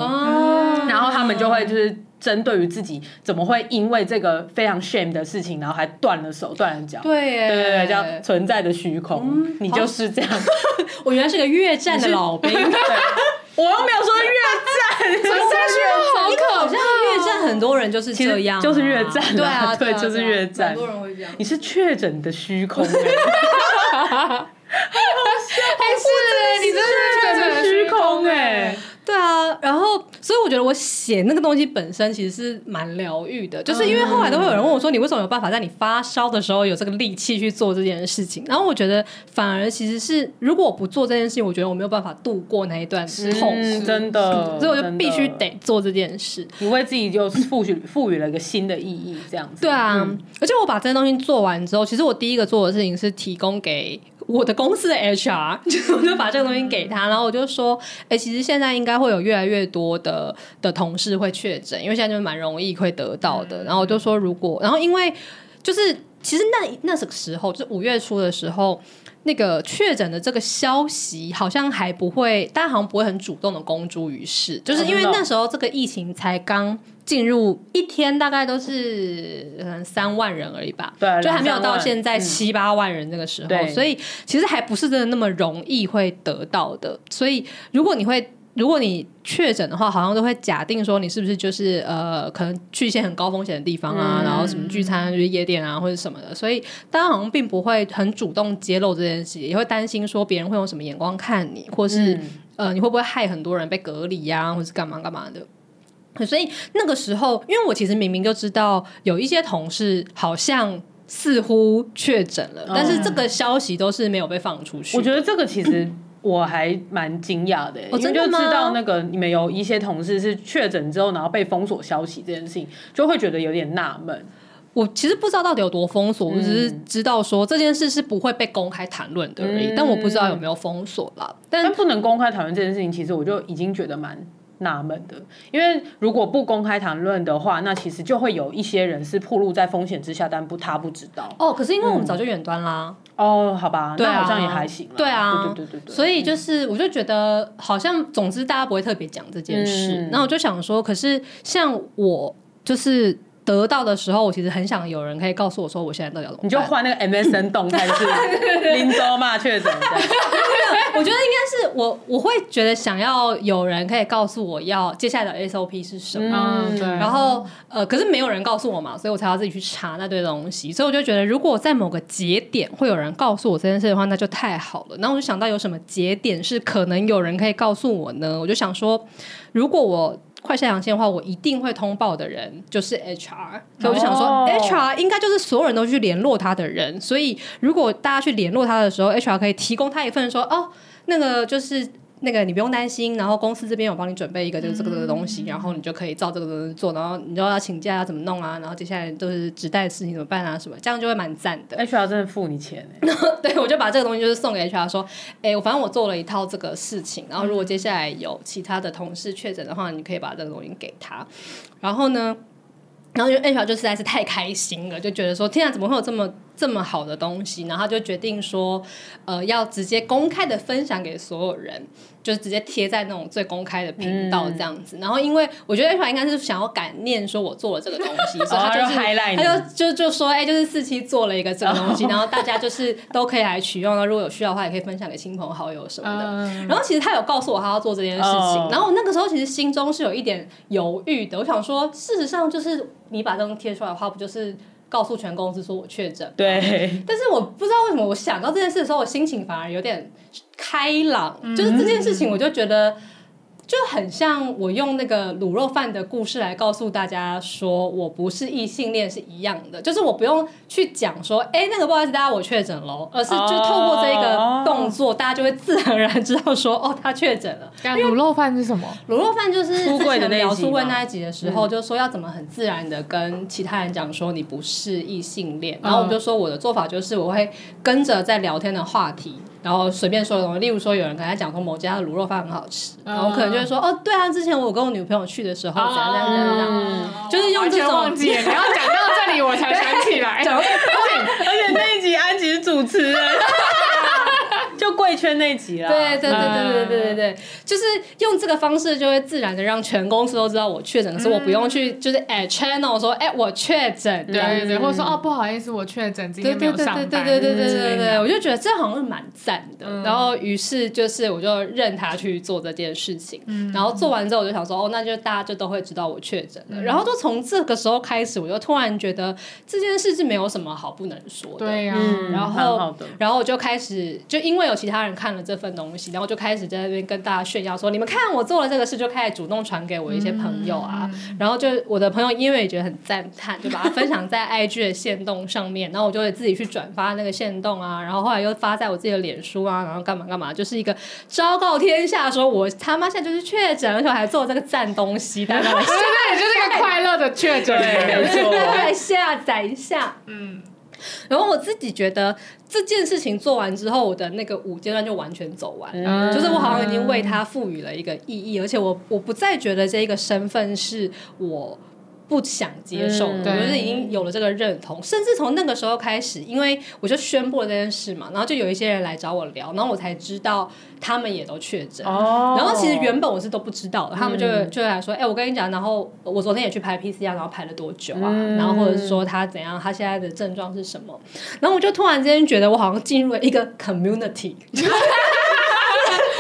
然后他们就会就是。针对于自己怎么会因为这个非常 shame 的事情，然后还断了手断了脚？对耶，对对对，叫存在的虚空。嗯、你就是这样。我原来是个越战的老兵，对我又没有说越战，存在虚空，好可怕。越战很多人就是这样，就是越战，对啊，对，就是越战。很多人会这样。你是确诊的虚空。还是你真是确诊的虚空哎。对啊，然后所以我觉得我写那个东西本身其实是蛮疗愈的，就是因为后来都会有人问我说，你为什么有办法在你发烧的时候有这个力气去做这件事情？然后我觉得反而其实是如果我不做这件事情，我觉得我没有办法度过那一段痛苦，真的，所以我就必须得做这件事。你为自己就赋予赋予了一个新的意义，这样子。对啊，嗯、而且我把这些东西做完之后，其实我第一个做的事情是提供给。我的公司的 HR 就我就把这个东西给他，然后我就说，哎、欸，其实现在应该会有越来越多的的同事会确诊，因为现在就蛮容易会得到的。然后我就说，如果，然后因为就是其实那那个时候，就是五月初的时候，那个确诊的这个消息好像还不会，大家好像不会很主动的公诸于世，就是因为那时候这个疫情才刚。进入一天大概都是嗯三万人而已吧，对，就还没有到现在七八万人那个时候，嗯、所以其实还不是真的那么容易会得到的。所以如果你会，如果你确诊的话，好像都会假定说你是不是就是呃，可能去一些很高风险的地方啊，嗯、然后什么聚餐就是夜店啊或者什么的，所以大家好像并不会很主动揭露这件事，也会担心说别人会用什么眼光看你，或是、嗯、呃你会不会害很多人被隔离呀、啊，或是干嘛干嘛的。所以那个时候，因为我其实明明就知道有一些同事好像似乎确诊了，嗯、但是这个消息都是没有被放出去。我觉得这个其实我还蛮惊讶的，我真就知道那个你们有一些同事是确诊之后，然后被封锁消息这件事情，就会觉得有点纳闷。我其实不知道到底有多封锁，我只是知道说这件事是不会被公开谈论的而已，嗯、但我不知道有没有封锁啦。但，但不能公开谈论这件事情，其实我就已经觉得蛮。纳闷的，因为如果不公开谈论的话，那其实就会有一些人是暴露在风险之下，但不他不知道。哦，可是因为我们早就远端啦。嗯、哦，好吧，对啊、那好像也还行。对啊，对对对对对。所以就是，我就觉得好像，总之大家不会特别讲这件事。那、嗯、我就想说，可是像我就是。得到的时候，我其实很想有人可以告诉我说，我现在到底要怎么办？你就换那个 MSN 动态，是林州嘛确诊。我觉得应该是我，我会觉得想要有人可以告诉我要接下来的 SOP 是什么。嗯，对。然后呃，可是没有人告诉我嘛，所以我才要自己去查那堆东西。所以我就觉得，如果在某个节点会有人告诉我这件事的话，那就太好了。然后我就想到有什么节点是可能有人可以告诉我呢？我就想说，如果我。快下阳线的话，我一定会通报的人就是 HR，所以我就想说、哦、HR 应该就是所有人都去联络他的人，所以如果大家去联络他的时候，HR 可以提供他一份说哦，那个就是。那个你不用担心，然后公司这边有帮你准备一个这个这个这个东西，嗯、然后你就可以照这个东西做，然后你就要请假要怎么弄啊，然后接下来都是纸袋的事情怎么办啊什么，这样就会蛮赞的。HR 真的付你钱哎，对，我就把这个东西就是送给 HR 说，哎，我反正我做了一套这个事情，然后如果接下来有其他的同事确诊的话，你可以把这个东西给他，然后呢，然后就 HR 就实在是太开心了，就觉得说天啊，怎么会有这么。这么好的东西，然后就决定说，呃，要直接公开的分享给所有人，就是直接贴在那种最公开的频道这样子。嗯、然后，因为我觉得 HR 应该是想要感念说我做了这个东西，所以他就是、哦、他就就就说，哎、欸，就是四期做了一个这个东西，哦、然后大家就是都可以来取用。那如果有需要的话，也可以分享给亲朋好友什么的。嗯、然后，其实他有告诉我他要做这件事情，哦、然后我那个时候其实心中是有一点犹豫的。我想说，事实上就是你把这东西贴出来的话，不就是？告诉全公司说我确诊，对，但是我不知道为什么我想到这件事的时候，我心情反而有点开朗，嗯、就是这件事情，我就觉得。就很像我用那个卤肉饭的故事来告诉大家说，我不是异性恋是一样的，就是我不用去讲说，哎，那个不好意思，大家我确诊了，而是就透过这个动作，大家就会自然而然知道说，哦，他确诊了。卤肉饭是什么？卤肉饭就是之前描述问那一集的时候，就说要怎么很自然的跟其他人讲说你不是异性恋，然后我就说我的做法就是我会跟着在聊天的话题。然后随便说的东西，例如说有人跟他讲说某家的卤肉饭很好吃，然后我可能就会说哦，对啊，之前我跟我女朋友去的时候，怎样怎样怎样，就是用这种忘记，然后讲到这里我才想起来，而且那一集安吉是主持人。就贵圈那集了，对对对对对对对对，就是用这个方式就会自然的让全公司都知道我确诊，可是我不用去就是 at channel 说哎我确诊，对对对，或者说哦不好意思我确诊，今天没有上班，对对对对对对对对，我就觉得这好像是蛮赞的，然后于是就是我就任他去做这件事情，然后做完之后我就想说哦那就大家就都会知道我确诊了，然后就从这个时候开始，我就突然觉得这件事是没有什么好不能说的，对呀，然后然后我就开始就因为有其他人看了这份东西，然后就开始在那边跟大家炫耀说：“你们看我做了这个事，就开始主动传给我一些朋友啊。嗯”然后就我的朋友因为也觉得很赞叹，就把它分享在 IG 的线动上面。然后我就会自己去转发那个线动啊，然后后来又发在我自己的脸书啊，然后干嘛干嘛，就是一个昭告天下，说我他妈现在就是确诊，而且我还做这个赞东西，大家来下，对，就是一个快乐的确诊，没错，来下载一下，嗯。然后我自己觉得这件事情做完之后，我的那个五阶段就完全走完，嗯、就是我好像已经为他赋予了一个意义，而且我我不再觉得这一个身份是我。不想接受，我就是已经有了这个认同，甚至从那个时候开始，因为我就宣布了这件事嘛，然后就有一些人来找我聊，然后我才知道他们也都确诊。哦然后其实原本我是都不知道的，他们就就来说，哎，我跟你讲，然后我昨天也去拍 PCR，然后拍了多久啊？然后或者是说他怎样，他现在的症状是什么？然后我就突然之间觉得我好像进入了一个 community。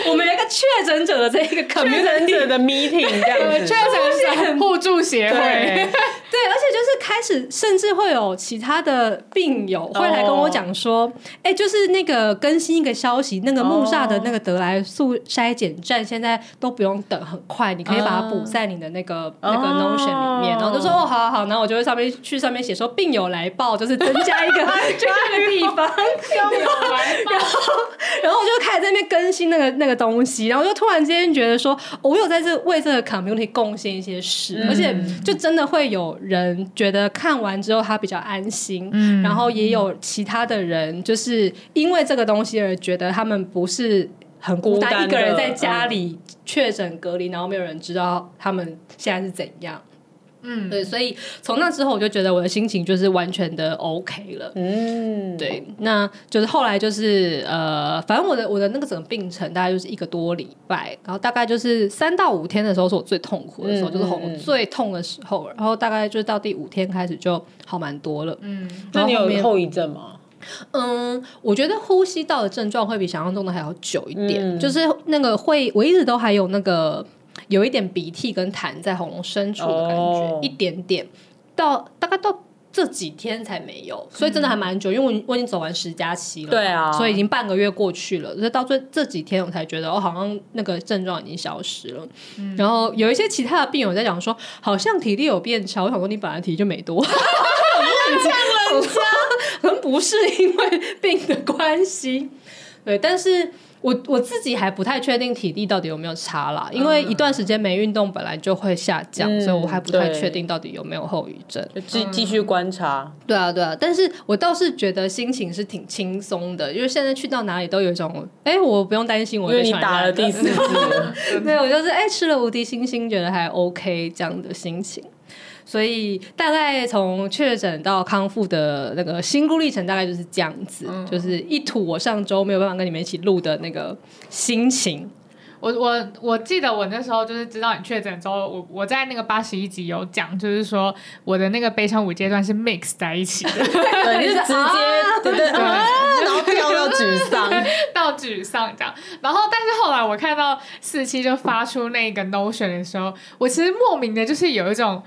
我们有一个确诊者的这一个确诊者的 meeting 这样子，确诊者互助协会，对，而且就是开始，甚至会有其他的病友会来跟我讲说，哎，就是那个更新一个消息，那个木栅的那个得来速筛检站现在都不用等，很快，你可以把它补在你的那个那个 Notion 里面，然后就说哦，好好好，然后我就会上面去上面写说病友来报，就是增加一个 这个地方，然后然后我就开始在那边更新那个那个。东西，然后就突然之间觉得说，我有在这为这个 community 贡献一些事，嗯、而且就真的会有人觉得看完之后他比较安心，嗯、然后也有其他的人就是因为这个东西而觉得他们不是很孤单，一个人在家里确诊隔离，然后没有人知道他们现在是怎样。嗯，对，所以从那之后，我就觉得我的心情就是完全的 OK 了。嗯，对，那就是后来就是呃，反正我的我的那个整个病程大概就是一个多礼拜，然后大概就是三到五天的时候是我最痛苦的时候，嗯、就是喉咙最痛的时候，然后大概就是到第五天开始就好蛮多了。嗯，那你有后遗症吗？嗯，我觉得呼吸道的症状会比想象中的还要久一点，嗯、就是那个会我一直都还有那个。有一点鼻涕跟痰在喉咙深处的感觉，oh. 一点点，到大概到这几天才没有，所以真的还蛮久，因为我我已经走完十加期了，对啊，所以已经半个月过去了，所以到这这几天我才觉得，我好像那个症状已经消失了。嗯、然后有一些其他的病友在讲说，好像体力有变差，我想说你本来体力就没多，这样人家可能不是因为病的关系，对，但是。我我自己还不太确定体力到底有没有差啦，因为一段时间没运动本来就会下降，嗯、所以我还不太确定到底有没有后遗症。继继续观察、嗯。对啊，对啊，但是我倒是觉得心情是挺轻松的，因为现在去到哪里都有一种，哎，我不用担心我，因为你打了第四剂，对，我就是哎吃了无敌星星，觉得还 OK 这样的心情。所以大概从确诊到康复的那个心路历程，大概就是这样子，嗯、就是一吐我上周没有办法跟你们一起录的那个心情。我我我记得我那时候就是知道你确诊之后，我我在那个八十一集有讲，就是说我的那个悲伤五阶段是 mix 在一起的，对，你是直接、啊、对对对，然后跳到沮丧，到沮丧这样。然后但是后来我看到四七就发出那个 notion 的时候，我其实莫名的就是有一种。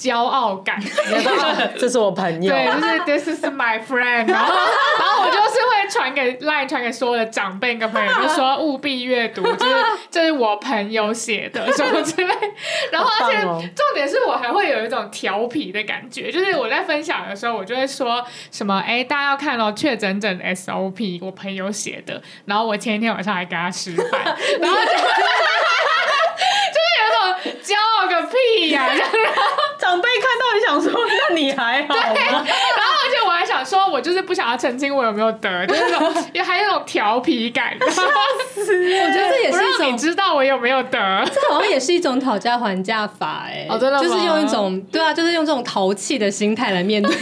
骄傲感，这是我朋友，对，就是 This is my friend，然后，然后我就是会传给 Line 传给所有的长辈跟朋友，就说务必阅读，就是这是我朋友写的什么之类，然后而且重点是我还会有一种调皮的感觉，就是我在分享的时候，我就会说什么，哎，大家要看哦，确诊诊 SOP，我朋友写的，然后我前一天晚上还给他吃饭，然后就。骄傲个屁呀、啊！然后长辈看到也想说，那你还好吗？想说，我就是不想要澄清我有没有得，就是那种也还有那种调皮感。笑死！我觉得这也是一种你知道我有没有得，这好像也是一种讨价还价法哎、欸。哦，真的？就是用一种对啊，就是用这种淘气的心态来面对。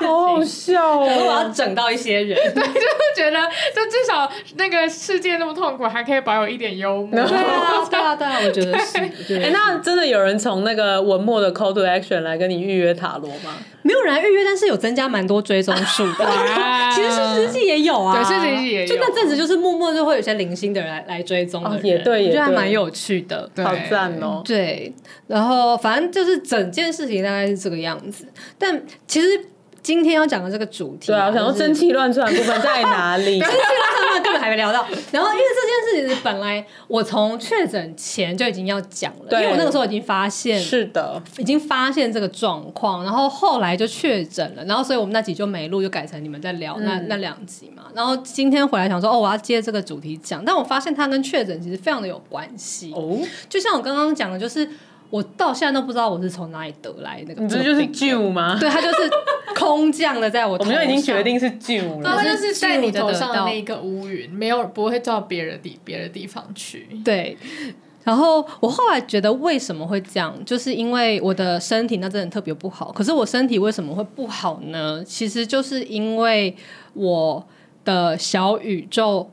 好好笑哦！我要整到一些人，对，就是觉得就至少那个世界那么痛苦，还可以保有一点幽默。对啊，对啊，对啊，我觉得是。哎、欸，那真的有人从那个文末的 call to action 来跟你预约塔罗吗？没有人来预约，但是有增加蛮多追踪数的。其实是实际也有啊，对，是日记也有。就那阵子，就是默默就会有些零星的人来来追踪的人，哦、也对，也对，我觉得还蛮有趣的，对好赞哦。对，然后反正就是整件事情大概是这个样子，但其实。今天要讲的这个主题，对啊，我想说蒸汽乱窜的部分在哪里？蒸汽乱窜根本还没聊到。然后因为这件事情是本来我从确诊前就已经要讲了，因为我那个时候已经发现，是的，已经发现这个状况，然后后来就确诊了，然后所以我们那集就没录，就改成你们在聊那、嗯、那两集嘛。然后今天回来想说，哦，我要接这个主题讲，但我发现它跟确诊其实非常的有关系哦。就像我刚刚讲的，就是。我到现在都不知道我是从哪里得来那个，你这就是旧吗？对，它就是空降的，在我 头上。我们就已经决定是旧了。它就是在你头上的那个乌云，没有不会到别的地别的地方去。对。然后我后来觉得为什么会这样，就是因为我的身体那真的特别不好。可是我身体为什么会不好呢？其实就是因为我的小宇宙。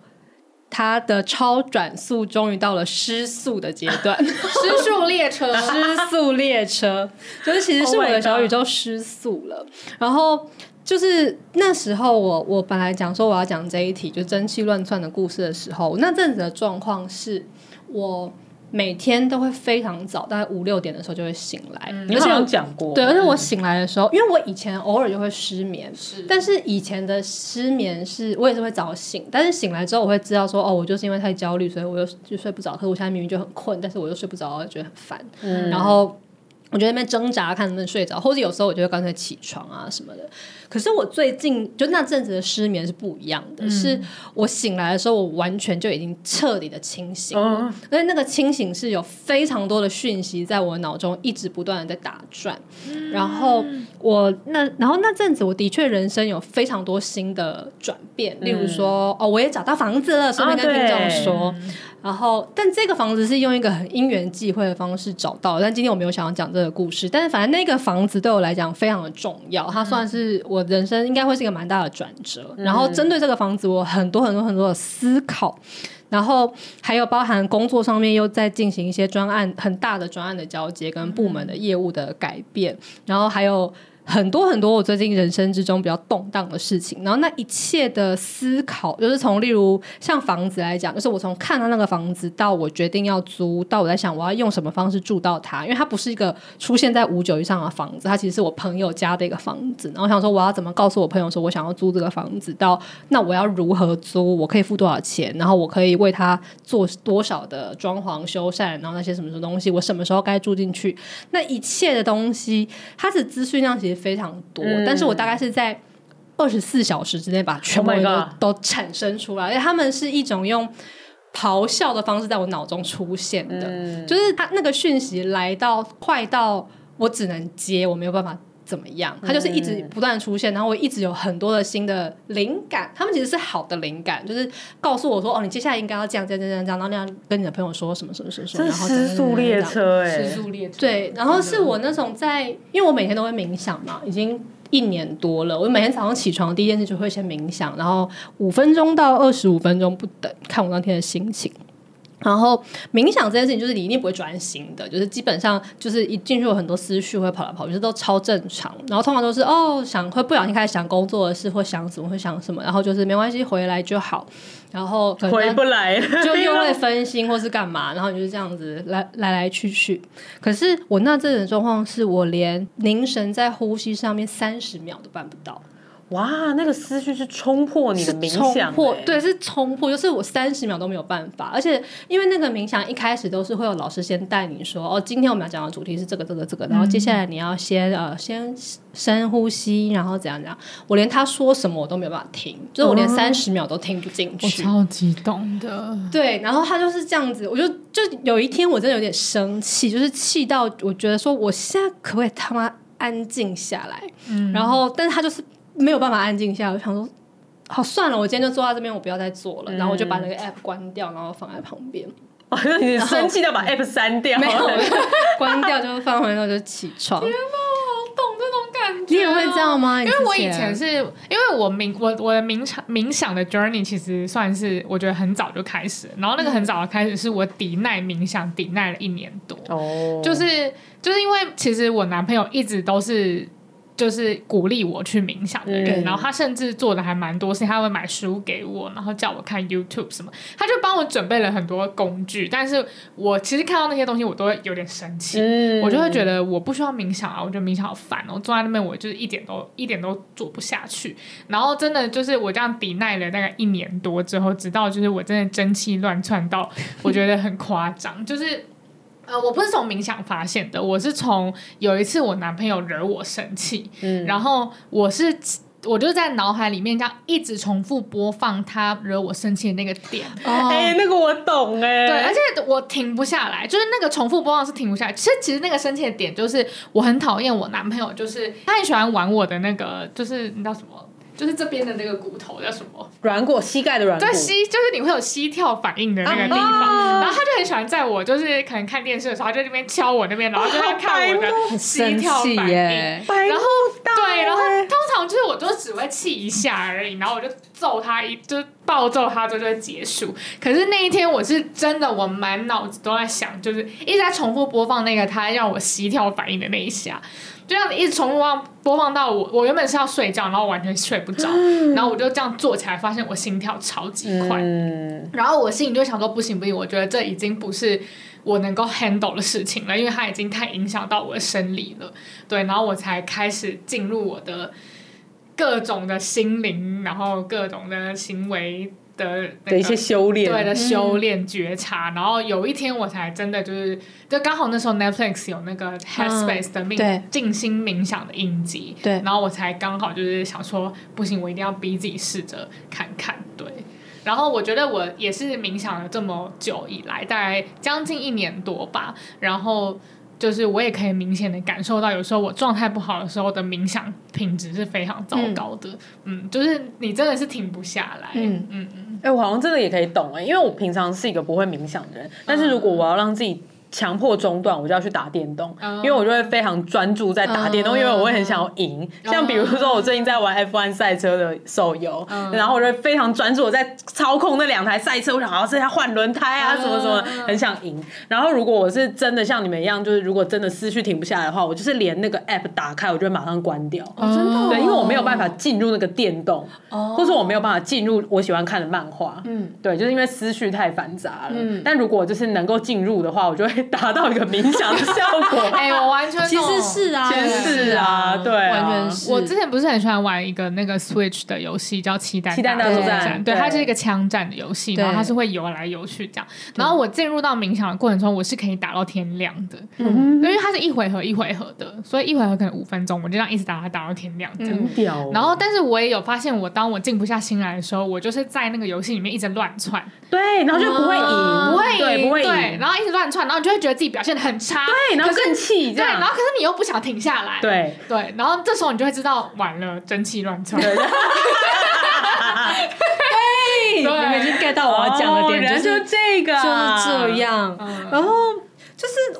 它的超转速终于到了失速的阶段，失速列车，失速列车，就是其实是我的小宇宙失速了。Oh、然后就是那时候我，我我本来讲说我要讲这一题，就蒸汽乱窜的故事的时候，那阵子的状况是我。每天都会非常早，大概五六点的时候就会醒来。嗯、你好像讲过，对，而且我醒来的时候，因为我以前偶尔就会失眠，是，但是以前的失眠是我也是会早醒，但是醒来之后我会知道说，哦，我就是因为太焦虑，所以我又就睡不着。可是我现在明明就很困，但是我又睡不着，我觉得很烦。嗯、然后我就在那边挣扎，看能不能睡着，或者有时候我就会干脆起床啊什么的。可是我最近就那阵子的失眠是不一样的，嗯、是我醒来的时候，我完全就已经彻底的清醒了，嗯、因为那个清醒是有非常多的讯息在我脑中一直不断的在打转，嗯、然后我那然后那阵子我的确人生有非常多新的转变，嗯、例如说哦，我也找到房子了，顺便跟听众说。啊然后，但这个房子是用一个很因缘际会的方式找到。但今天我没有想要讲这个故事。但是，反正那个房子对我来讲非常的重要，它算是我人生应该会是一个蛮大的转折。然后，针对这个房子，我很多很多很多的思考。然后，还有包含工作上面又在进行一些专案，很大的专案的交接跟部门的业务的改变。然后还有。很多很多我最近人生之中比较动荡的事情，然后那一切的思考，就是从例如像房子来讲，就是我从看到那个房子到我决定要租，到我在想我要用什么方式住到它，因为它不是一个出现在五九以上的房子，它其实是我朋友家的一个房子。然后我想说我要怎么告诉我朋友说我想要租这个房子，到那我要如何租，我可以付多少钱，然后我可以为它做多少的装潢修缮，然后那些什么什么东西，我什么时候该住进去，那一切的东西，它是资讯量其实非常多，嗯、但是我大概是在二十四小时之内把 全部都、oh、都产生出来，而且他们是一种用咆哮的方式在我脑中出现的，嗯、就是他那个讯息来到快到我只能接，我没有办法。怎么样？他就是一直不断出现，然后我一直有很多的新的灵感。他们其实是好的灵感，就是告诉我说：“哦，你接下来应该要这样这样这样这样。”然后那样跟你的朋友说什么什么什么什么。然后失速列车，哎，失速列车。对，然后是我那种在，因为我每天都会冥想嘛，已经一年多了。我每天早上起床第一件事就会先冥想，然后五分钟到二十五分钟不等，看我那天的心情。然后冥想这件事情，就是你一定不会专心的，就是基本上就是一进去有很多思绪会跑来跑去，都超正常。然后通常都是哦想会不小心开始想工作的事，或想什么会想什么，然后就是没关系，回来就好。然后回不来就又会分心或是干嘛，然后就是这样子来来来去去。可是我那阵的状况是我连凝神在呼吸上面三十秒都办不到。哇，那个思绪是冲破你的冥想，冲破，对，是冲破，就是我三十秒都没有办法。而且因为那个冥想一开始都是会有老师先带你说，哦，今天我们要讲的主题是这个这个这个，然后接下来你要先呃先深呼吸，然后怎样怎样。我连他说什么我都没有办法听，就是我连三十秒都听不进去。我超激动的。对，然后他就是这样子，我就就有一天我真的有点生气，就是气到我觉得说，我现在可不可以他妈安静下来？嗯，然后但是他就是。没有办法安静下来，我想说，好算了，我今天就坐在这边，我不要再做了。嗯、然后我就把那个 app 关掉，然后放在旁边。哦，你生气的把 app 删掉？没有，关掉就放回，然后就起床。天哪，我好懂这种感觉。你也会这样吗？因为我以前是因为我冥我我的冥想冥想的 journey 其实算是我觉得很早就开始，然后那个很早的开始是我抵耐冥想抵耐了一年多。哦，就是就是因为其实我男朋友一直都是。就是鼓励我去冥想的人，嗯、然后他甚至做的还蛮多事情，他会买书给我，然后叫我看 YouTube 什么，他就帮我准备了很多工具。但是我其实看到那些东西，我都会有点生气，嗯、我就会觉得我不需要冥想啊，我觉得冥想好烦哦，我坐在那边我就是一点都一点都做不下去。然后真的就是我这样抵耐了大概一年多之后，直到就是我真的真气乱窜到，我觉得很夸张，就是。呃，我不是从冥想发现的，我是从有一次我男朋友惹我生气，嗯，然后我是我就在脑海里面这样一直重复播放他惹我生气的那个点，哎，那个我懂哎，对，而且我停不下来，就是那个重复播放是停不下来。其实其实那个生气的点就是我很讨厌我男朋友，就是他很喜欢玩我的那个，就是你知道什么？就是这边的那个骨头叫什么？软骨，膝盖的软骨。对，膝就是你会有膝跳反应的那个地方。啊、然后他就很喜欢在我就是可能看电视的时候，他就在那边敲我那边，然后就在看我的膝跳反应。然后对，然后通常就是我就只会气一下而已，然后我就揍他一，就暴揍他之后就会结束。可是那一天我是真的，我满脑子都在想，就是一直在重复播放那个他让我膝跳反应的那一下。就这样子一直重复播放到我，我原本是要睡觉，然后完全睡不着，嗯、然后我就这样坐起来，发现我心跳超级快，嗯、然后我心里就想说不行不行，我觉得这已经不是我能够 handle 的事情了，因为它已经太影响到我的生理了，对，然后我才开始进入我的各种的心灵，然后各种的行为。的、那个、的一些修炼，对的修炼觉察，嗯、然后有一天我才真的就是，就刚好那时候 Netflix 有那个 Headspace 的命静、嗯、心冥想的影集，对，然后我才刚好就是想说，不行，我一定要逼自己试着看看，对，然后我觉得我也是冥想了这么久以来，大概将近一年多吧，然后。就是我也可以明显的感受到，有时候我状态不好的时候的冥想品质是非常糟糕的。嗯，嗯，就是你真的是停不下来。嗯嗯嗯。哎、欸，我好像真的也可以懂哎，因为我平常是一个不会冥想的人，但是如果我要让自己强迫中断，我就要去打电动，因为我就会非常专注在打电动，因为我会很想要赢。像比如说，我最近在玩 F1 赛车的手游，然后我就会非常专注我在操控那两台赛车，我想要这下换轮胎啊，什么什么，很想赢。然后如果我是真的像你们一样，就是如果真的思绪停不下来的话，我就是连那个 App 打开，我就会马上关掉。真的？对，因为我没有办法进入那个电动，或者我没有办法进入我喜欢看的漫画。嗯，对，就是因为思绪太繁杂了。嗯，但如果就是能够进入的话，我就会。达到一个冥想的效果，哎、欸，我完全其实是啊，其实是啊，对啊，完全是。我之前不是很喜欢玩一个那个 Switch 的游戏，叫《期待期待大作战》，对，它是一个枪战的游戏，然后它是会游来游去这样。然后我进入到冥想的过程中，我是可以打到天亮的，嗯，因为它是一回合一回合的，所以一回合可能五分钟，我就这样一直打它打到天亮。然后，但是我也有发现，我当我静不下心来的时候，我就是在那个游戏里面一直乱窜，对，然后就不会赢，不会赢，不会赢，然后一直乱窜，然后你就会觉得自己表现的很差，对，然后更气，对，然后可是你又不想停下来，对。对，然后这时候你就会知道完了，真气乱窜。对，你们已经 get 到我要讲的点，就是这个，就是这样，然后。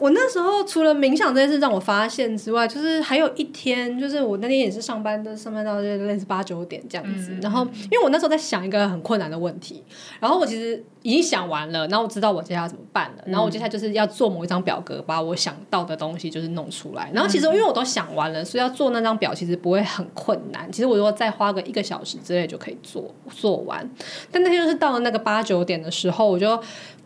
就是我那时候除了冥想这件事让我发现之外，就是还有一天，就是我那天也是上班的，上班到就类似八九点这样子。嗯、然后因为我那时候在想一个很困难的问题，然后我其实已经想完了，然后我知道我接下来怎么办了。然后我接下来就是要做某一张表格，把我想到的东西就是弄出来。然后其实因为我都想完了，所以要做那张表其实不会很困难。其实我如果再花个一个小时之类就可以做做完。但那天就是到了那个八九点的时候，我就。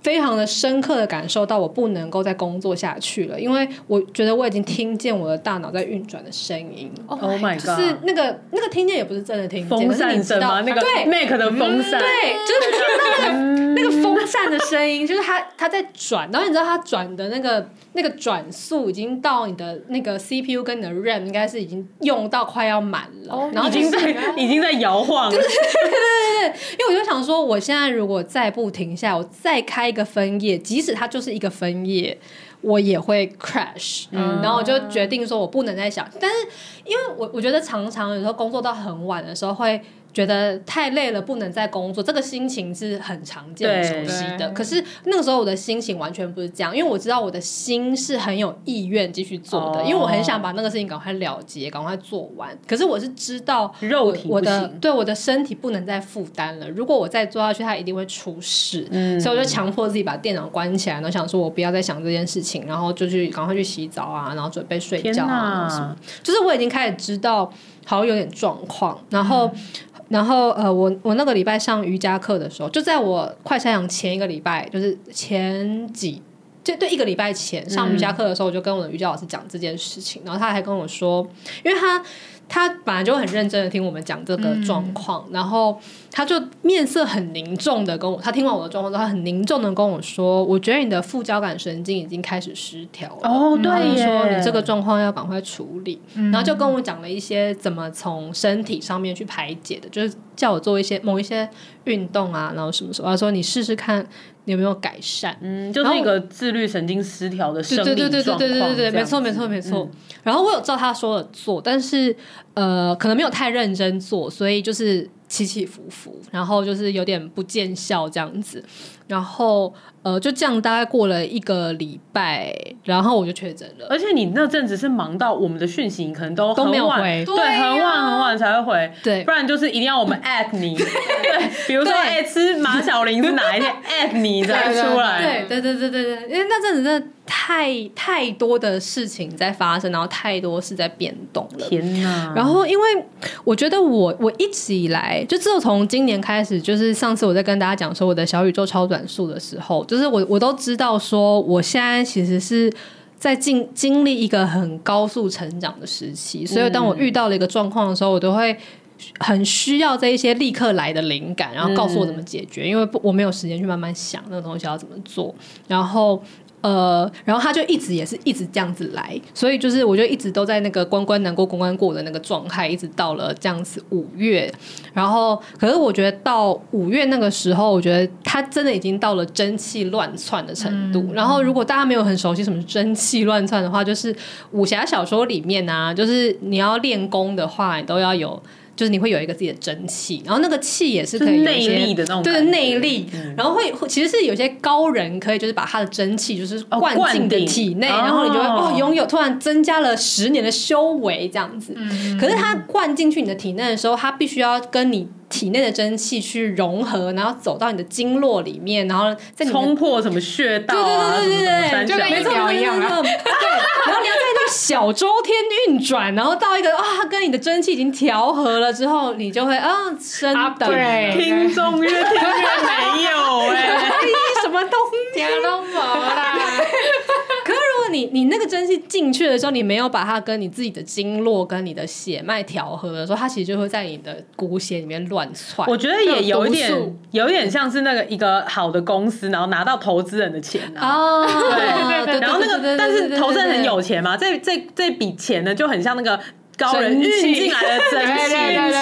非常的深刻的感受到我不能够再工作下去了，因为我觉得我已经听见我的大脑在运转的声音。Oh my god！就是那个那个听见也不是真的听见，风扇声吗？那个对，Mac 的风扇，对，就是那个那个风扇的声音，就是它它在转，然后你知道它转的那个那个转速已经到你的那个 CPU 跟你的 RAM 应该是已经用到快要满了，然后已经在 已经在摇晃了。对对对对对，因为我就想说，我现在如果再不停下，我再开。一个分页，即使它就是一个分页，我也会 crash，嗯，然后我就决定说，我不能再想。但是，因为我我觉得常常有时候工作到很晚的时候会。觉得太累了，不能再工作，这个心情是很常见、很熟悉的。可是那个时候我的心情完全不是这样，因为我知道我的心是很有意愿继续做的，哦、因为我很想把那个事情赶快了结、赶快做完。可是我是知道肉体我的对我的身体不能再负担了，如果我再做下去，它一定会出事。嗯，所以我就强迫自己把电脑关起来，然后想说我不要再想这件事情，然后就去赶快去洗澡啊，然后准备睡觉啊什么。就是我已经开始知道好像有点状况，然后。然后呃，我我那个礼拜上瑜伽课的时候，就在我快筛阳前一个礼拜，就是前几就对一个礼拜前上瑜伽课的时候，我就跟我的瑜伽老师讲这件事情，然后他还跟我说，因为他。他本来就很认真的听我们讲这个状况，嗯、然后他就面色很凝重的跟我，他听完我的状况之后，他很凝重的跟我说：“我觉得你的副交感神经已经开始失调了。”哦，对，说你这个状况要赶快处理，嗯、然后就跟我讲了一些怎么从身体上面去排解的，就是叫我做一些某一些运动啊，然后什么什么，他说你试试看。有没有改善？嗯就那个自律神经失调的生理状况对对对没错没错没错。然后我有照他说的做但是呃可能没有太认真做所以就是起起伏伏然后就是有点不见效这样子。然后呃，就这样大概过了一个礼拜，然后我就确诊了。而且你那阵子是忙到我们的讯息可能都很晚，都没有回，对，很晚很晚才会回，对，不然就是一定要我们 at 你，对，比如说哎，吃马小玲是哪一天？at 你才出来，对对对对对对，因为那阵子真的太太多的事情在发生，然后太多事在变动了，天哪！然后因为我觉得我我一直以来，就自从今年开始，就是上次我在跟大家讲说我的小宇宙超短数的时候，就是我我都知道说，我现在其实是在经经历一个很高速成长的时期，所以当我遇到了一个状况的时候，我都会很需要这一些立刻来的灵感，然后告诉我怎么解决，因为不我没有时间去慢慢想那个东西要怎么做，然后。呃，然后他就一直也是一直这样子来，所以就是我就一直都在那个关关难过关关过的那个状态，一直到了这样子五月，然后可是我觉得到五月那个时候，我觉得他真的已经到了蒸汽乱窜的程度。嗯、然后如果大家没有很熟悉什么是真气乱窜的话，就是武侠小说里面啊，就是你要练功的话，你都要有。就是你会有一个自己的蒸汽，然后那个气也是可以内力的那种，对内力，然后会其实是有些高人可以就是把他的蒸汽就是灌进的体内，然后你就会哦拥有突然增加了十年的修为这样子。可是他灌进去你的体内的时候，他必须要跟你。体内的蒸汽去融合，然后走到你的经络里面，然后再冲破什么穴道啊？对对对对对，就跟疫苗一样啊。对，然后你要在那个小周天运转，然后到一个啊，跟你的蒸汽已经调和了之后，你就会啊，升等。听众越听越没有 哎，什么东西听都没啦。你你那个蒸汽进去的时候，你没有把它跟你自己的经络跟你的血脉调和的时候，它其实就会在你的骨血里面乱窜。我觉得也有一点，有一点像是那个一个好的公司，然后拿到投资人的钱啊。哦，对对对。然后那个，但是投资人很有钱嘛，这这这笔钱呢，就很像那个。高人运进来的真气，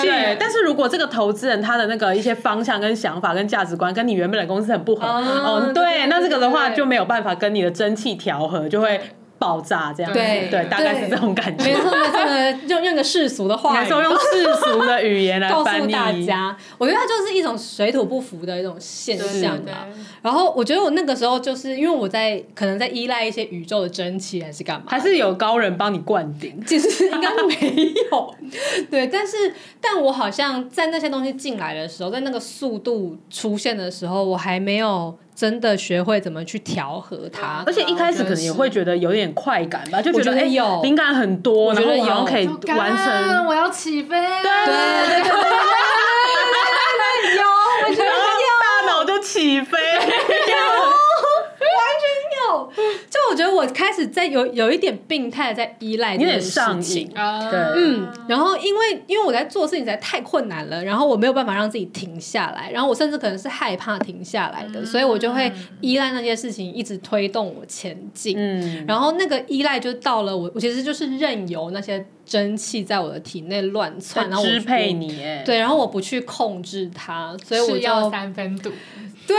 对。但是如果这个投资人他的那个一些方向跟想法跟价值观跟你原本的公司很不合，哦，对，那这个的话就没有办法跟你的蒸汽调和，就会。爆炸这样，对对，大概是这种感觉。没错没错，用用个世俗的话，没错，用世俗的语言来 告诉大家。我觉得它就是一种水土不服的一种现象吧。然后我觉得我那个时候就是因为我在可能在依赖一些宇宙的真气，还是干嘛？还是有高人帮你灌顶？其实应该没有。对，但是但我好像在那些东西进来的时候，在那个速度出现的时候，我还没有。真的学会怎么去调和它，而且一开始可能也会觉得有点快感吧，就觉得哎，有。灵感很多，我觉得有。可以完成，我要起飞，对对对对对，有，我觉得有大脑就起飞。就我觉得我开始在有有一点病态，在依赖这件事情。啊，对，嗯，然后因为因为我在做事情实在太困难了，然后我没有办法让自己停下来，然后我甚至可能是害怕停下来的，所以我就会依赖那些事情一直推动我前进，嗯，然后那个依赖就到了我，我其实就是任由那些蒸汽在我的体内乱窜，然后支配你，对，然后我不去控制它，所以我要三分毒。对，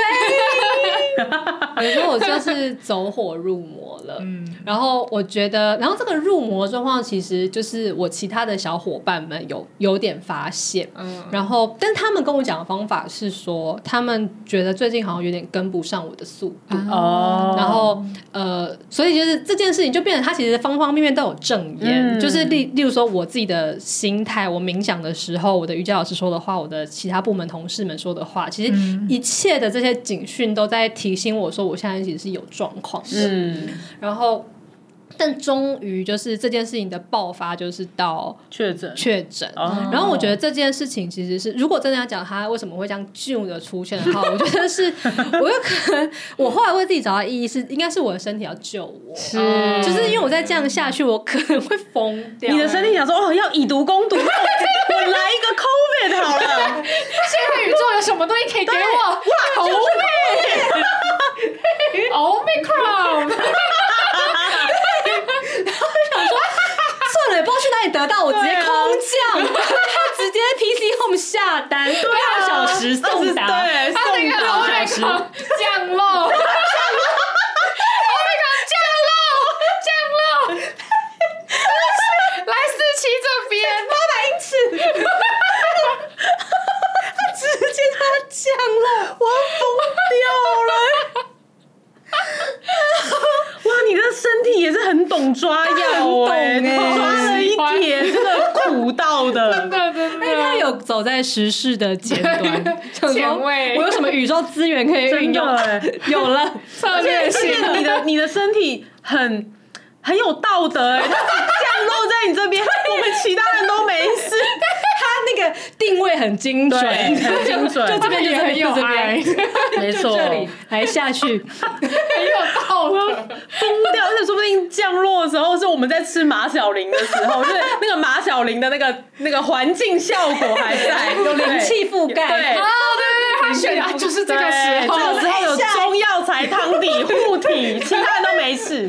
有时候我就是走火入魔了。嗯，然后我觉得，然后这个入魔状况其实就是我其他的小伙伴们有有点发现。嗯，然后，但他们跟我讲的方法是说，他们觉得最近好像有点跟不上我的速度。哦，然后呃，所以就是这件事情就变成他其实方方面面都有证言，就是例例如说我自己的心态，我冥想的时候，我的瑜伽老师说的话，我的其他部门同事们说的话，其实一切的。这些警讯都在提醒我说，我现在其实是有状况的。嗯，然后，但终于就是这件事情的爆发，就是到确诊确诊。然后我觉得这件事情其实是，如果真的要讲它为什么会这样旧的出现的话，我觉得是，我有可能我后来为自己找到意义是，应该是我的身体要救我，是，就是因为我再这样下去，我可能会疯掉。你的身体想说，哦，要以毒攻毒，我来一个 COVID 好了。现在宇宙有什么东西可以给我？哇，Omicron，Omicron。然 后就想说，算了，也不知道去哪里得到，我直接空降，直接 PC Home 下单，多少小时送达？对，送多少小时。降落？降了，我要疯掉了！哇，你的身体也是很懂抓药哎，抓了一点，真的苦到的，真的真的。他有走在时事的尖端，前卫。我有什么宇宙资源可以运用？有了，而且而且你的你的身体很很有道德哎，它降落在你这边，我们其他人都没事。那个定位很精准，很精准，就这边也很有爱，没错，还下去，很有道德，疯掉！而且说不定降落的时候是我们在吃马小玲的时候，就是那个马小玲的那个那个环境效果还在，有灵气覆盖，对，对对对，他选的就是这个时候，这个时候有中药材汤底护体，其他人都没事。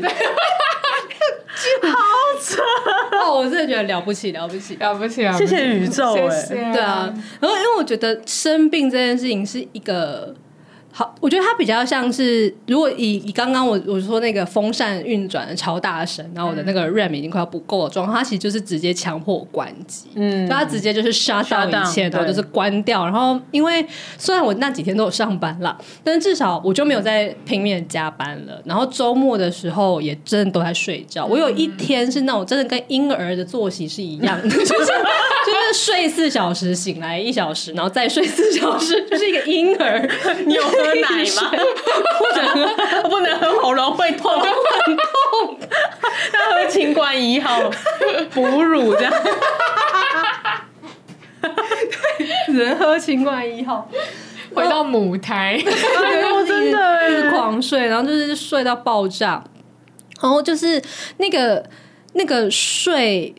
好扯哦！我真的觉得了不起，了不起，了不起啊！谢谢宇宙，哎，对啊。然后，因为我觉得生病这件事情是一个好，我觉得它比较像是，如果以以刚刚我我说那个风扇运转的超大声，然后我的那个 RAM 已经快要不够了状况，它其实就是直接强迫关机，嗯，它直接就是 shut down 一切，然后就是关掉。然后因为虽然我那几天都有上班啦，但是至少我就没有在拼命加班了。然后周末的时候也真的都在睡觉。我有一天是那种真的跟婴儿的作息是一样的，就是就是睡四小时，醒来一小时，然后再睡四小时，就是一个婴儿。你有喝奶吗？不能喝，不能喝，喉咙会痛，很痛。要喝清冠一号哺乳这样，只能喝清冠一号。回到母胎，真的一直 狂睡，然后就是睡到爆炸，然后就是那个那个睡。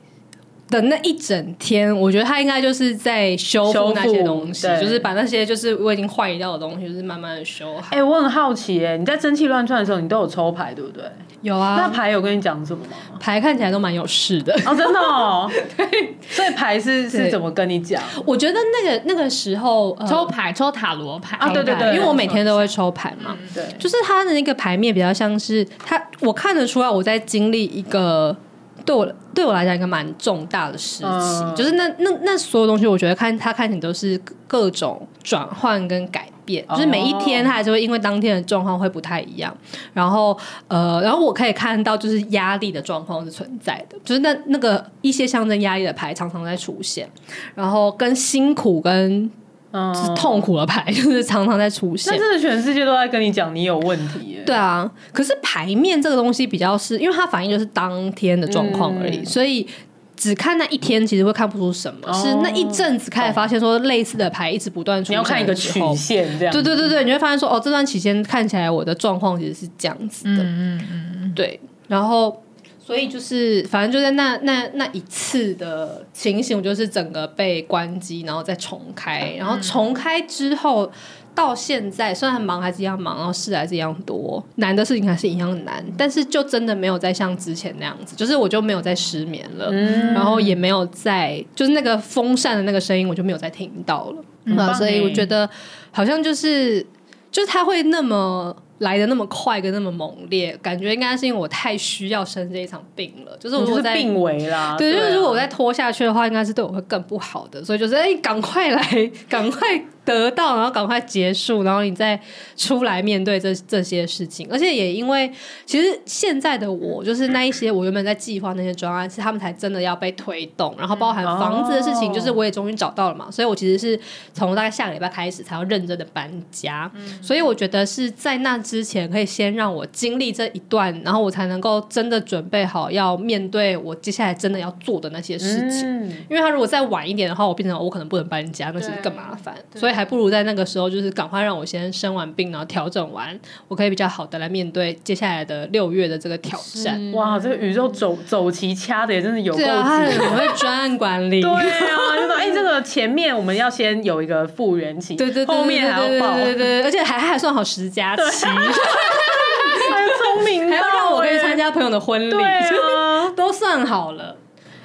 的那一整天，我觉得他应该就是在修复那些东西，就是把那些就是我已经坏掉的东西，就是慢慢的修好。哎、欸，我很好奇、欸，哎，你在蒸汽乱窜的时候，你都有抽牌对不对？有啊。那牌有跟你讲什么吗？牌看起来都蛮有事的哦，真的哦。对，所以牌是是怎么跟你讲？我觉得那个那个时候、呃、抽牌抽塔罗牌啊，对对对，因为我每天都会抽牌嘛，对，就是他的那个牌面比较像是他，我看得出来我在经历一个。对我对我来讲，一个蛮重大的事情，嗯、就是那那那所有东西，我觉得看他看起来都是各种转换跟改变，哦、就是每一天他还是会因为当天的状况会不太一样。然后呃，然后我可以看到，就是压力的状况是存在的，就是那那个一些象征压力的牌常常在出现，然后跟辛苦跟。是痛苦的牌，就是常常在出现。那真的全世界都在跟你讲你有问题耶。对啊，可是牌面这个东西比较是，因为它反映就是当天的状况而已，嗯、所以只看那一天其实会看不出什么。哦、是那一阵子开始发现说类似的牌一直不断出现，你要看一个曲线这样。对对对对，你会发现说哦，这段期间看起来我的状况其实是这样子的。嗯嗯嗯，对，然后。所以就是，反正就在那那那一次的情形，我就是整个被关机，然后再重开，然后重开之后到现在，虽然忙还是一样忙，然后事还是一样多，难的事情还是一样难，但是就真的没有再像之前那样子，就是我就没有再失眠了，嗯、然后也没有再就是那个风扇的那个声音，我就没有再听到了，嗯、所以我觉得好像就是就是他会那么。来的那么快跟那么猛烈，感觉应该是因为我太需要生这一场病了。就是如果在病危啦，对，就是如果我再拖下去的话，应该是对我会更不好的。所以就是哎，赶快来，赶快。得到，然后赶快结束，然后你再出来面对这这些事情。而且也因为，其实现在的我，就是那一些我原本在计划那些专案，是他们才真的要被推动。然后包含房子的事情，就是我也终于找到了嘛。所以我其实是从大概下个礼拜开始才要认真的搬家。所以我觉得是在那之前，可以先让我经历这一段，然后我才能够真的准备好要面对我接下来真的要做的那些事情。因为他如果再晚一点的话，我变成我可能不能搬家，那其实更麻烦。所以。还不如在那个时候，就是赶快让我先生完病，然后调整完，我可以比较好的来面对接下来的六月的这个挑战。哇，这个宇宙走走棋掐的也真的有够紧，我会专案管理。对啊，就说哎，这个前面我们要先有一个复原期，对对对，后面还要报，对对对，而且还还算好十佳期，还聪明，还要让我可以参加朋友的婚礼，都算好了。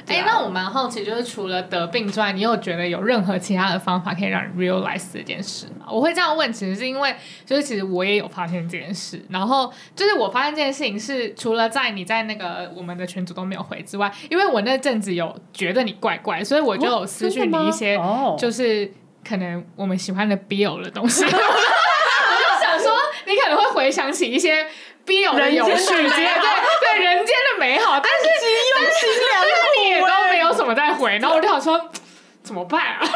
哎、欸，那我蛮好奇，就是除了得病之外，你有觉得有任何其他的方法可以让你 realize 这件事吗？我会这样问，其实是因为，就是其实我也有发现这件事，然后就是我发现这件事情是除了在你在那个我们的群组都没有回之外，因为我那阵子有觉得你怪怪，所以我就有私讯你一些，就是可能我们喜欢的 BL 的东西，我就想说你可能会回想起一些。BL 的有趣，对对，人间的美好，但是但是你也都没有什么在回，然后我就想说怎么办啊？但是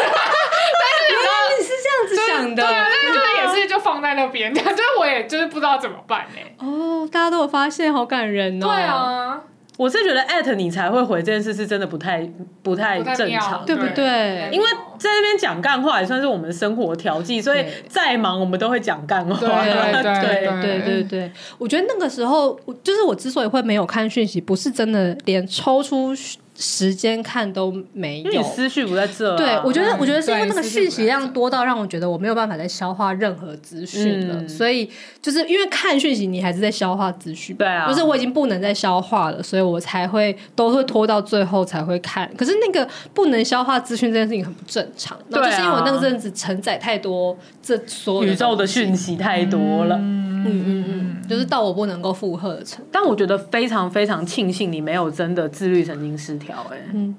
你知道你是这样子想的，对啊，但是就是也是就放在那边，就是我也就是不知道怎么办呢。哦，大家都有发现，好感人哦。对啊。我是觉得艾特你才会回这件事是真的不太不太正常，对不对？因为在那边讲干话也算是我们生活调剂，所以再忙我们都会讲干话。对对对对对对，我觉得那个时候，就是我之所以会没有看讯息，不是真的连抽出时间看都没有，因为你思绪不在这、啊。对，我觉得，我觉得是因为那个讯息量多到让我觉得我没有办法再消化任何资讯了，嗯、所以就是因为看讯息，你还是在消化资讯，对啊，就是我已经不能再消化了，所以我才会都会拖到最后才会看。可是那个不能消化资讯这件事情很不正常，对、啊，就是因为我那个阵子承载太多这所有宇宙的讯息太多了，嗯嗯嗯，就是到我不能够负荷的程度。但我觉得非常非常庆幸你没有真的自律神经失调、欸，哎，嗯。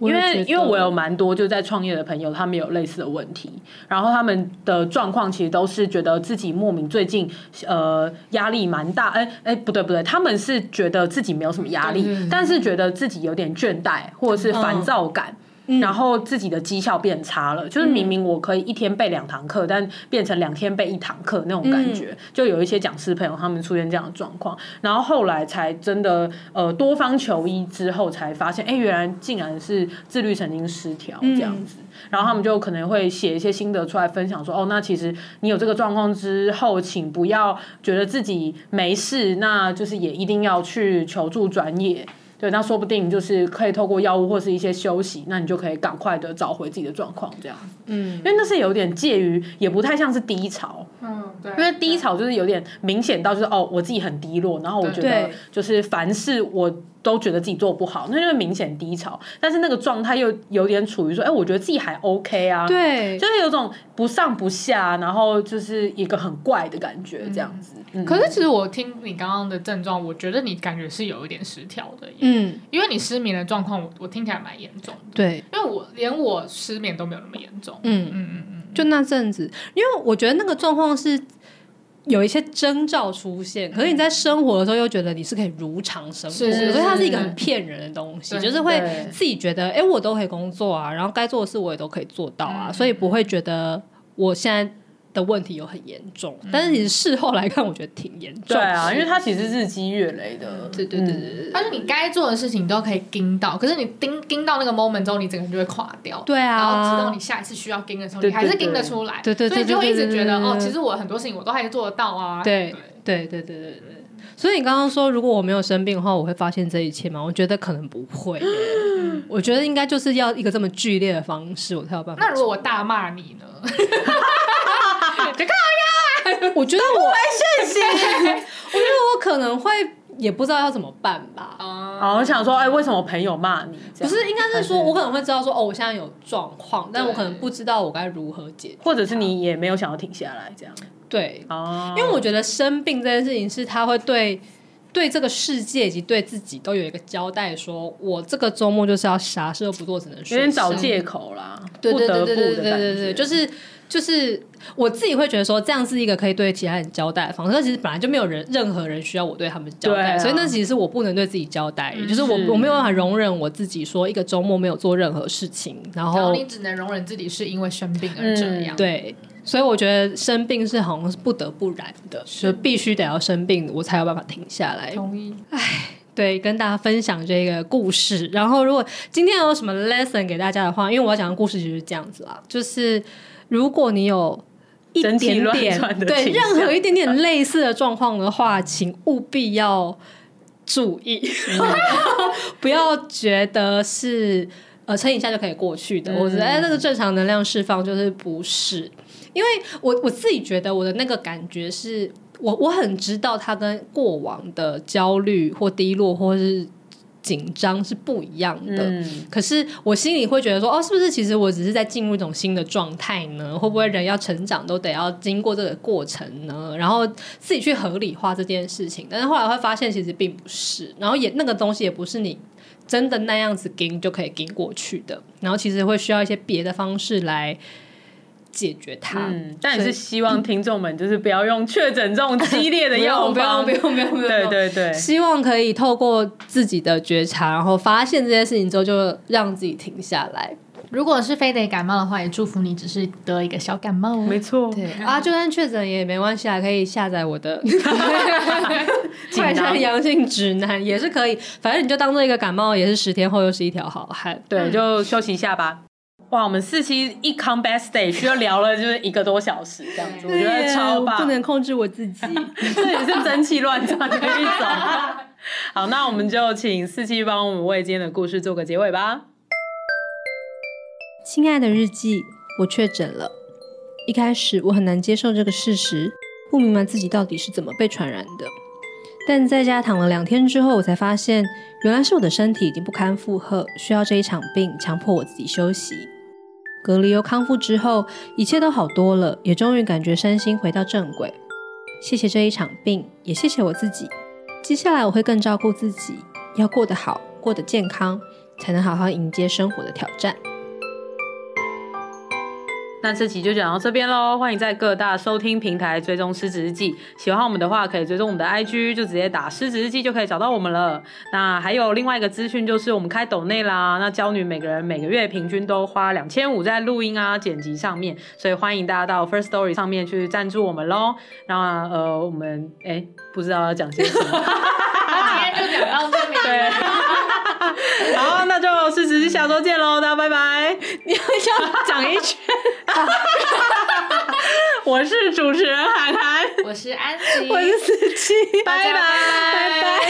因为因为我有蛮多就在创业的朋友，他们有类似的问题，然后他们的状况其实都是觉得自己莫名最近呃压力蛮大，哎哎不对不对，他们是觉得自己没有什么压力，但是觉得自己有点倦怠或者是烦躁感。然后自己的绩效变差了，就是明明我可以一天背两堂课，但变成两天背一堂课那种感觉，就有一些讲师朋友他们出现这样的状况，然后后来才真的呃多方求医之后才发现，哎，原来竟然是自律神经失调这样子，然后他们就可能会写一些心得出来分享说，哦，那其实你有这个状况之后，请不要觉得自己没事，那就是也一定要去求助专业。对，那说不定就是可以透过药物或是一些休息，那你就可以赶快的找回自己的状况，这样。嗯，因为那是有点介于，也不太像是低潮。嗯，对。因为低潮就是有点明显到就是哦，我自己很低落，然后我觉得就是凡事我。都觉得自己做不好，那就是明显低潮。但是那个状态又有点处于说，哎、欸，我觉得自己还 OK 啊，对，就是有种不上不下，然后就是一个很怪的感觉，这样子。嗯。嗯、可是其实我听你刚刚的症状，我觉得你感觉是有一点失调的，嗯，因为你失眠的状况，我我听起来蛮严重的，对，因为我连我失眠都没有那么严重，嗯嗯嗯嗯，就那阵子，因为我觉得那个状况是。有一些征兆出现，可是你在生活的时候又觉得你是可以如常生活，所以它是一个很骗人的东西，就是会自己觉得，哎、欸，我都可以工作啊，然后该做的事我也都可以做到啊，所以不会觉得我现在。的问题有很严重，但是其实事后来看，我觉得挺严重。对啊，因为它其实日积月累的。对对对对，但是你该做的事情你都可以盯到，可是你盯盯到那个 moment 之后，你整个人就会垮掉。对啊，然后直到你下一次需要盯的时候，你还是盯得出来。对对对，所以就会一直觉得哦，其实我很多事情我都还是做得到啊。对对对对对对。所以你刚刚说，如果我没有生病的话，我会发现这一切吗？我觉得可能不会。我觉得应该就是要一个这么剧烈的方式，我才有办法。那如果我大骂你呢？就靠 呀！我觉得我没信心。我觉得我可能会也不知道要怎么办吧。啊，我想说，哎，为什么朋友骂你？不是，应该是说我可能会知道说，哦，我现在有状况，但我可能不知道我该如何解决，或者是你也没有想要停下来这样。对，哦，因为我觉得生病这件事情是他会对对这个世界以及对自己都有一个交代，说我这个周末就是要啥事都不做，只能睡。有点找借口啦，对对对对对对对对，就是。就是我自己会觉得说，这样是一个可以对其他人交代的方式。其实本来就没有人任何人需要我对他们交代，啊、所以那其实是我不能对自己交代。嗯、就是我我没有办法容忍我自己说一个周末没有做任何事情，然后，你只能容忍自己是因为生病而这样。嗯、对，所以我觉得生病是好像是不得不然的，是就必须得要生病，我才有办法停下来。同意。唉，对，跟大家分享这个故事。然后，如果今天有什么 lesson 给大家的话，因为我要讲的故事就是这样子啦，就是如果你有。一点点 对任何一点点类似的状况的话，请务必要注意，不要觉得是呃撑一下就可以过去的。我觉得哎，那个正常能量释放就是不是，因为我我自己觉得我的那个感觉是我我很知道他跟过往的焦虑或低落或是。紧张是不一样的，嗯、可是我心里会觉得说，哦，是不是其实我只是在进入一种新的状态呢？会不会人要成长都得要经过这个过程呢？然后自己去合理化这件事情，但是后来会发现其实并不是，然后也那个东西也不是你真的那样子撑就可以撑过去的，然后其实会需要一些别的方式来。解决它，嗯，但也是希望听众们就是不要用确诊这种激烈的 药方，不用不用不用不用，对对对，希望可以透过自己的觉察，然后发现这件事情之后，就让自己停下来。如果是非得感冒的话，也祝福你只是得一个小感冒，没错。对。啊，就算确诊也没关系啊，可以下载我的。快筛阳性指南也是可以，反正你就当做一个感冒，也是十天后又是一条好汉。对，就休息一下吧。哇，我们四期一 come back stage 就聊了就是一个多小时这样子，我觉得超棒，不能控制我自己，这也是蒸汽乱窜的一种。好，那我们就请四期帮我们为今天的故事做个结尾吧。亲爱的日记，我确诊了。一开始我很难接受这个事实，不明白自己到底是怎么被传染的。但在家躺了两天之后，我才发现，原来是我的身体已经不堪负荷，需要这一场病强迫我自己休息。隔离又康复之后，一切都好多了，也终于感觉身心回到正轨。谢谢这一场病，也谢谢我自己。接下来我会更照顾自己，要过得好，过得健康，才能好好迎接生活的挑战。那这期就讲到这边喽，欢迎在各大收听平台追踪失职日记。喜欢我们的话，可以追踪我们的 IG，就直接打失职日记就可以找到我们了。那还有另外一个资讯，就是我们开抖内啦。那娇女每个人每个月平均都花两千五在录音啊、剪辑上面，所以欢迎大家到 First Story 上面去赞助我们喽。那呃，我们哎，不知道要讲些什么，今天就讲到这里。对。好，那就失职日记下周见喽，大家拜拜。讲一圈。我是主持人海涵，我是安琪，我是思琪，拜拜，拜拜。